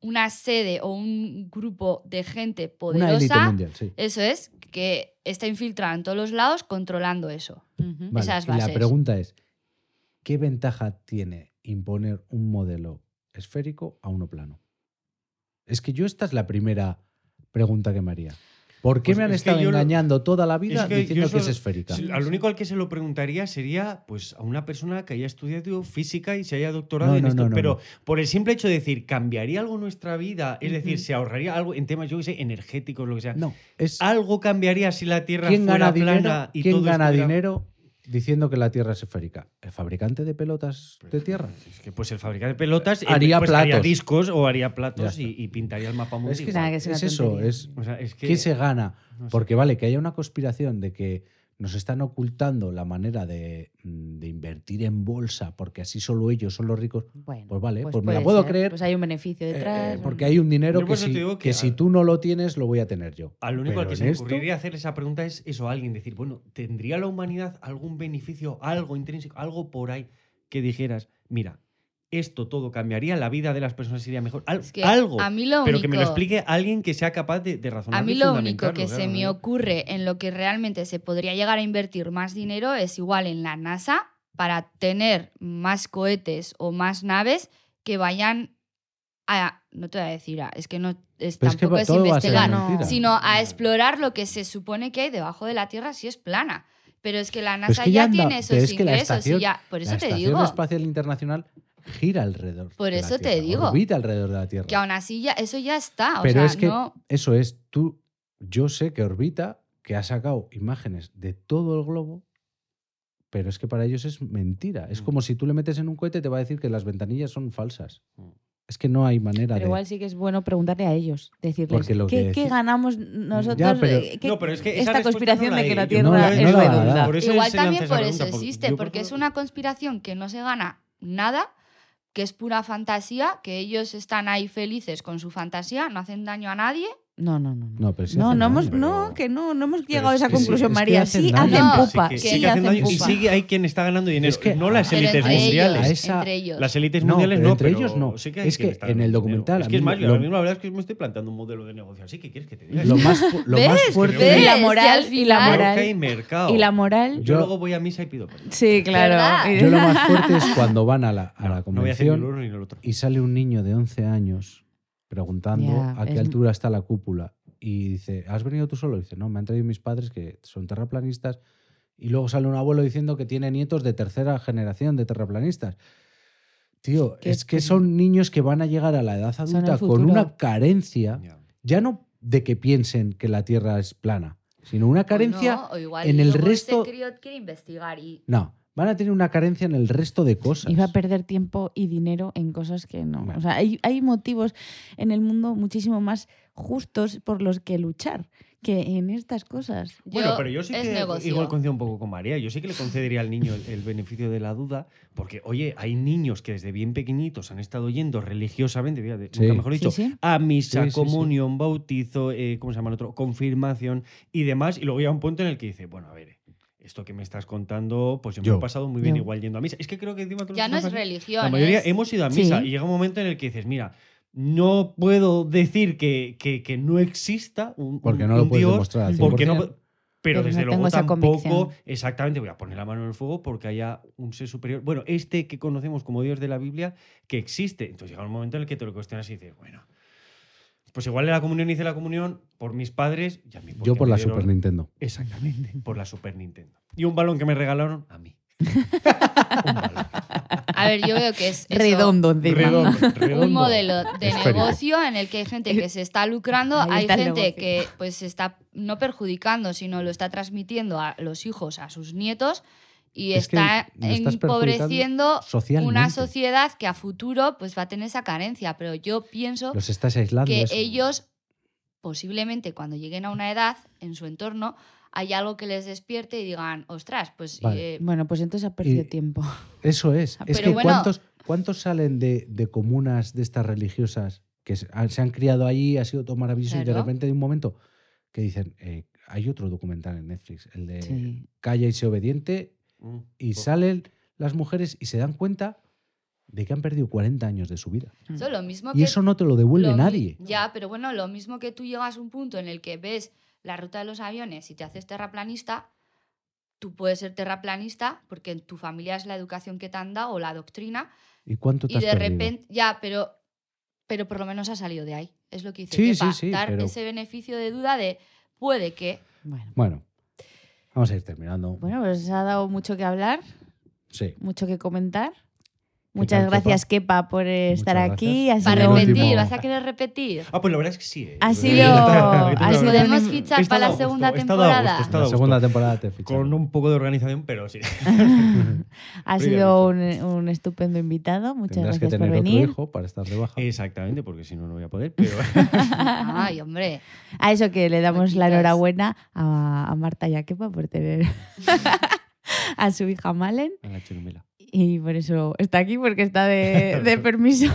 una sede o un grupo de gente una élite poderosa. mundial, sí. Eso es, que está infiltrada en todos los lados controlando eso. Ujú. Vale, esas y la bases. pregunta es, ¿qué ventaja tiene imponer un modelo esférico a uno plano? Es que yo esta es la primera pregunta que me haría. ¿Por qué Pues me han es que estado lo- engañando toda la vida Es que diciendo que es esférica? Al único al que se lo preguntaría sería pues a una persona que haya estudiado física y se haya doctorado No, en no, esto. no, pero por el simple hecho de decir, ¿cambiaría algo nuestra vida? Es decir. ¿se ahorraría algo en temas, yo qué sé, energéticos, lo que sea? No, es ¿Algo cambiaría si la Tierra ¿quién fuera gana dinero, plana y quién todo gana estuviera- dinero diciendo que la Tierra es esférica? ¿El fabricante de pelotas de tierra? Es que pues el fabricante de pelotas eh, Haría pues, haría platos. discos o haría platos y, y pintaría el mapa mundial. Es que Nada, que es, eso, es O sea, es que, ¿qué se gana? no sé. Porque vale, que haya una conspiración de que nos están ocultando la manera de, mm, de invertir en bolsa, porque así solo ellos son los ricos. Bueno, Pues vale, pues me puede la puedo ser. creer. Pues hay un beneficio eh, detrás. eh, porque hay un dinero que si, que que si tú no lo tienes, lo voy a tener yo. Al único al que se me esto- ocurriría hacer esa pregunta es eso, a alguien decir, bueno, ¿tendría la humanidad algún beneficio, algo intrínseco, algo por ahí que dijeras, mira, esto todo cambiaría, la vida de las personas sería mejor? Al- Es que algo. a mí lo pero que me lo explique alguien que sea capaz de, de razonar. A mí lo único que se me ocurre en lo que realmente se podría llegar a invertir más dinero es igual en la NASA para tener más cohetes o más naves que vayan a, no te voy a decir, a- es que no es, Pero es que tampoco es a investigar, sino a explorar lo que se supone que hay debajo de la Tierra si es plana. Pero es que la NASA que ya, ya anda- tiene esos es que la ingresos estación- y ya, por eso la te digo Espacial Internacional gira alrededor. Por de la eso te Tierra, digo. Orbita alrededor de la Tierra. que aún así ya eso ya está, o Pero sea, es que no eso es, tú, yo sé que orbita, que ha sacado imágenes de todo el globo, pero es que para ellos es mentira. Es Mm. como si tú le metes en un cohete te va a decir que las ventanillas son falsas. Mm. Es que no hay manera Pero de... igual sí que es bueno preguntarle a ellos, decirles, lo ¿qué, que qué deci- ganamos nosotros? Ya, pero- eh, qué- No, pero es que esa esta conspiración no de que la Tierra no es redonda. Igual también por eso existe, porque por- es una conspiración que no se gana nada, que es pura fantasía, que ellos están ahí felices con su fantasía, no hacen daño a nadie. No, no, no. No, No, pero sí no, hacen no, daño. hemos, pero- no, que no, no hemos Pero llegado a es esa que sí, conclusión, es que María. hacen Sí, daño. hacen pupa. Sí, que, sí, sí que hacen daño y sí hay quien está ganando dinero. Es que- no las élites entre mundiales. A ellos, esa- entre ellos. Las élites No, mundiales pero no, entre pero ellos no. sí que hay Es que en el documental. Es que es más, yo lo- mismo la verdad es que me estoy planteando un modelo de negocio así. ¿Qué quieres que te diga? Lo más, lo más fuerte... ¿Ves? Y la moral, al y la moral. que hay mercado. Y la moral. Yo, luego voy a misa y pido. Sí, claro. Y- Yo lo más fuerte es cuando van a la, a la No voy a hacer ni convención el uno ni el otro. y sale un niño de 11 años preguntando a qué es- altura está la cúpula. Y dice, ¿has venido tú solo? Y dice, no, me han traído mis padres que son terraplanistas. Y luego sale un abuelo diciendo que tiene nietos de tercera generación de terraplanistas. Tío, Qué es que son niños que van a llegar a la edad adulta con una carencia, Ya. ya no de que piensen que la Tierra es plana, sino una carencia... O no, o igual en el luego resto- Ese crío quiere investigar y No, van a tener una carencia en el resto de cosas. Y va a perder tiempo y dinero en cosas que no. Bueno. O sea, hay, hay motivos en el mundo muchísimo más justos por los que luchar que en estas cosas. Bueno, Yo- pero yo sí es que negocio. igual coincido un poco con María. Yo sí que le concedería al niño el, el beneficio de la duda, porque, oye, hay niños que desde bien pequeñitos han estado yendo religiosamente, Sí. nunca mejor dicho, sí. a misa, Sí, sí, sí. comunión, bautizo, eh, ¿cómo se llama el otro? Confirmación y demás. Y luego llega un punto en el que dice, bueno, a ver, esto que me estás contando, pues yo, me Yo. he pasado muy bien Yo. igual yendo a misa. Es que creo que encima ya no es religión. La mayoría es- hemos ido a Sí. misa y llega un momento en el que dices, mira, no puedo decir que, que- que no exista un, Porque un- no lo un puedes Dios, demostrar porque 100%. no, pero, Pero desde no luego tampoco, convicción. exactamente, voy a poner la mano en el fuego porque haya un ser superior. Bueno, este que conocemos como Dios de la Biblia, que existe. Entonces llega un momento en el que te lo cuestionas y dices, bueno, pues igual en la comunión hice la comunión por mis padres y a mí Yo por la dieron- Super Nintendo. Exactamente, por la Super Nintendo. Y un balón que me regalaron a mí. un balón. A ver, yo veo que es eso, Redondo encima. Redondo, redondo. un modelo de negocio en el que hay gente que se está lucrando, Ahí hay está gente que pues se está no perjudicando, sino lo está transmitiendo a los hijos, a sus nietos y Es está empobreciendo una sociedad que a futuro pues va a tener esa carencia, pero yo pienso Los estás aislando. que eso. ellos posiblemente cuando lleguen a una edad en su entorno hay algo que les despierte y digan, ostras, pues Vale. eh, Bueno, pues entonces ha perdido Y- tiempo. Eso es. Ah, es que bueno- ¿cuántos, ¿cuántos salen de, de comunas de estas religiosas que se han, se han criado allí, ha sido todo maravilloso y de repente de un momento que dicen, eh, hay otro documental en Netflix, el de Sí. Calla y sé obediente, Mm, y salen las mujeres y se dan cuenta de que han perdido 40 años de su vida. eso es lo mismo Y que eso no te lo devuelve Lo nadie. Ya, pero bueno, lo mismo que tú llegas a un punto en el que ves la ruta de los aviones y te haces terraplanista, tú puedes ser terraplanista porque en tu familia es la educación que te han dado o la doctrina ¿Y cuánto te y has de perdido? repente, ya, pero, pero por lo menos has salido de ahí. Es lo que dice Sí, sí, sí, dar pero- ese beneficio de duda de, puede que. Bueno. Bueno, vamos a ir terminando. Bueno, pues ha dado mucho que hablar, Sí. mucho que comentar. Muchas tal, gracias, Kepa, por estar Muchas aquí. Para repetir, último. ¿vas a querer repetir? Ah, pues la verdad es que sí. eh. Ha sido- sido Podemos fichar para la segunda temporada. La segunda temporada te fichamos. Con un poco de organización, pero sí. ha sido un, un estupendo invitado. Muchas Tendrás que gracias tener por otro venir. hijo para estar de baja. Exactamente, porque si no, no voy a poder. Pero Ay, hombre. A eso que le damos la enhorabuena a, a Marta y a Kepa por tener a su hija Malen. a la chirumela. Y por eso está aquí, porque está de, de permiso.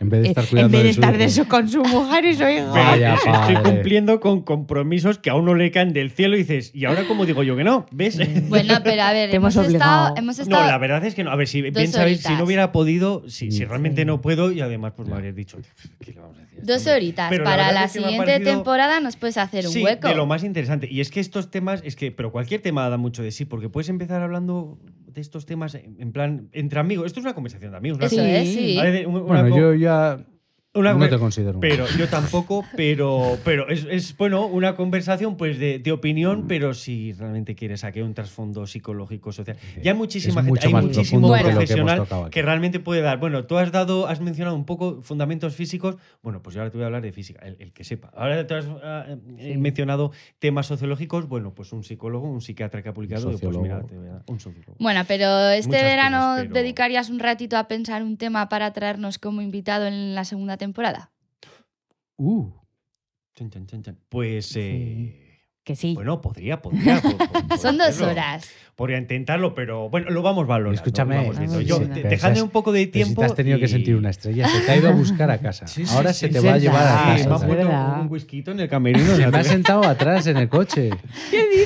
En vez de estar en cuidando vez de su estar de eso con su mujer y su hijo. Vaya estoy padre. cumpliendo con compromisos que aún no le caen del cielo y dices, ¿y ahora cómo digo yo que no? ¿Ves? Bueno, pero a ver, hemos, hemos estado, No, la verdad es que no. A ver, si bien sabéis, si no hubiera podido, si, si Sí. realmente no puedo, y además pues me habrías dicho, ¿qué le vamos a decir? a este Dos horitas. Pero Para la siguiente parecido- temporada nos puedes hacer un sí, hueco. de lo más interesante. Y es que estos temas, es que, pero cualquier tema da mucho de sí, porque puedes empezar hablando de estos temas en plan, entre amigos. Esto es una conversación de amigos. Sí. sí. Bueno, yo ya una no te considero. un- Pero yo tampoco, pero, pero es, es, bueno una conversación pues de, de opinión, pero si realmente quieres aquí un trasfondo psicológico, social. Ya hay muchísima Es gente, hay muchísimo que que profesional que, realmente puede dar. Bueno, tú has dado, has mencionado un poco fundamentos físicos. Bueno, pues yo ahora te voy a hablar de física, el, el que sepa. Ahora tú has ah, eh, Sí. mencionado temas sociológicos. Bueno, pues un psicólogo, un psiquiatra que ha publicado, pues sociólogo. mira, te voy a dar un sociólogo. Bueno, pero este Muchas verano cosas, pero- dedicarías un ratito a pensar un tema para traernos como invitado en la segunda temporada. Uh, chan, chan, chan. Pues eh, Que sí. bueno, podría, podría. po- po- po- Son dos hacerlo. horas. Podría intentarlo, pero bueno, lo vamos valorando. Escúchame, vamos Yo, dejadme un poco de tiempo. te has tenido que sentir una estrella. Se te ha ido a buscar a casa. Sí, sí, Ahora sí, se sí, te va a llevar a Sí, es me ha casa. un whisky en el camerino. Se me ha sentado atrás en el coche.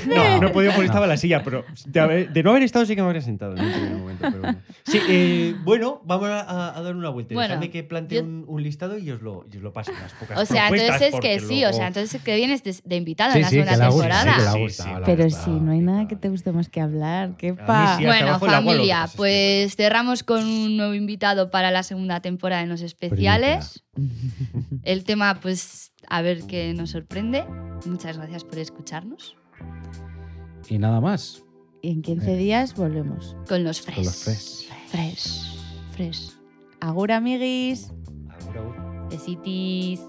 No, no he podido porque estaba en la silla, pero de, haber- de no haber estado sí que me habría sentado en primer momento. pero bueno. Sí, eh, bueno, vamos a, a dar una vuelta. Bueno, Dejadme que plantee yo- un, un listado y os lo, y os lo paso. Las pocas O sea, entonces es que sí, o sea, entonces es que vienes de, invitado Sí, en la sí, segunda gusta, temporada. sí, gusta, Pero gusta. sí, no hay nada que te guste más que hablar. Qué pa. Bueno, familia, pasa es que- pues cerramos con un nuevo invitado para la segunda temporada en los especiales. El tema, pues, a ver qué nos sorprende. Muchas gracias por escucharnos. Y nada más. Y en 15 días volvemos. Con los fresh. Con los fresh. Fresh. Fresh. Agur, amiguis. Ahora, ahora. Besitis.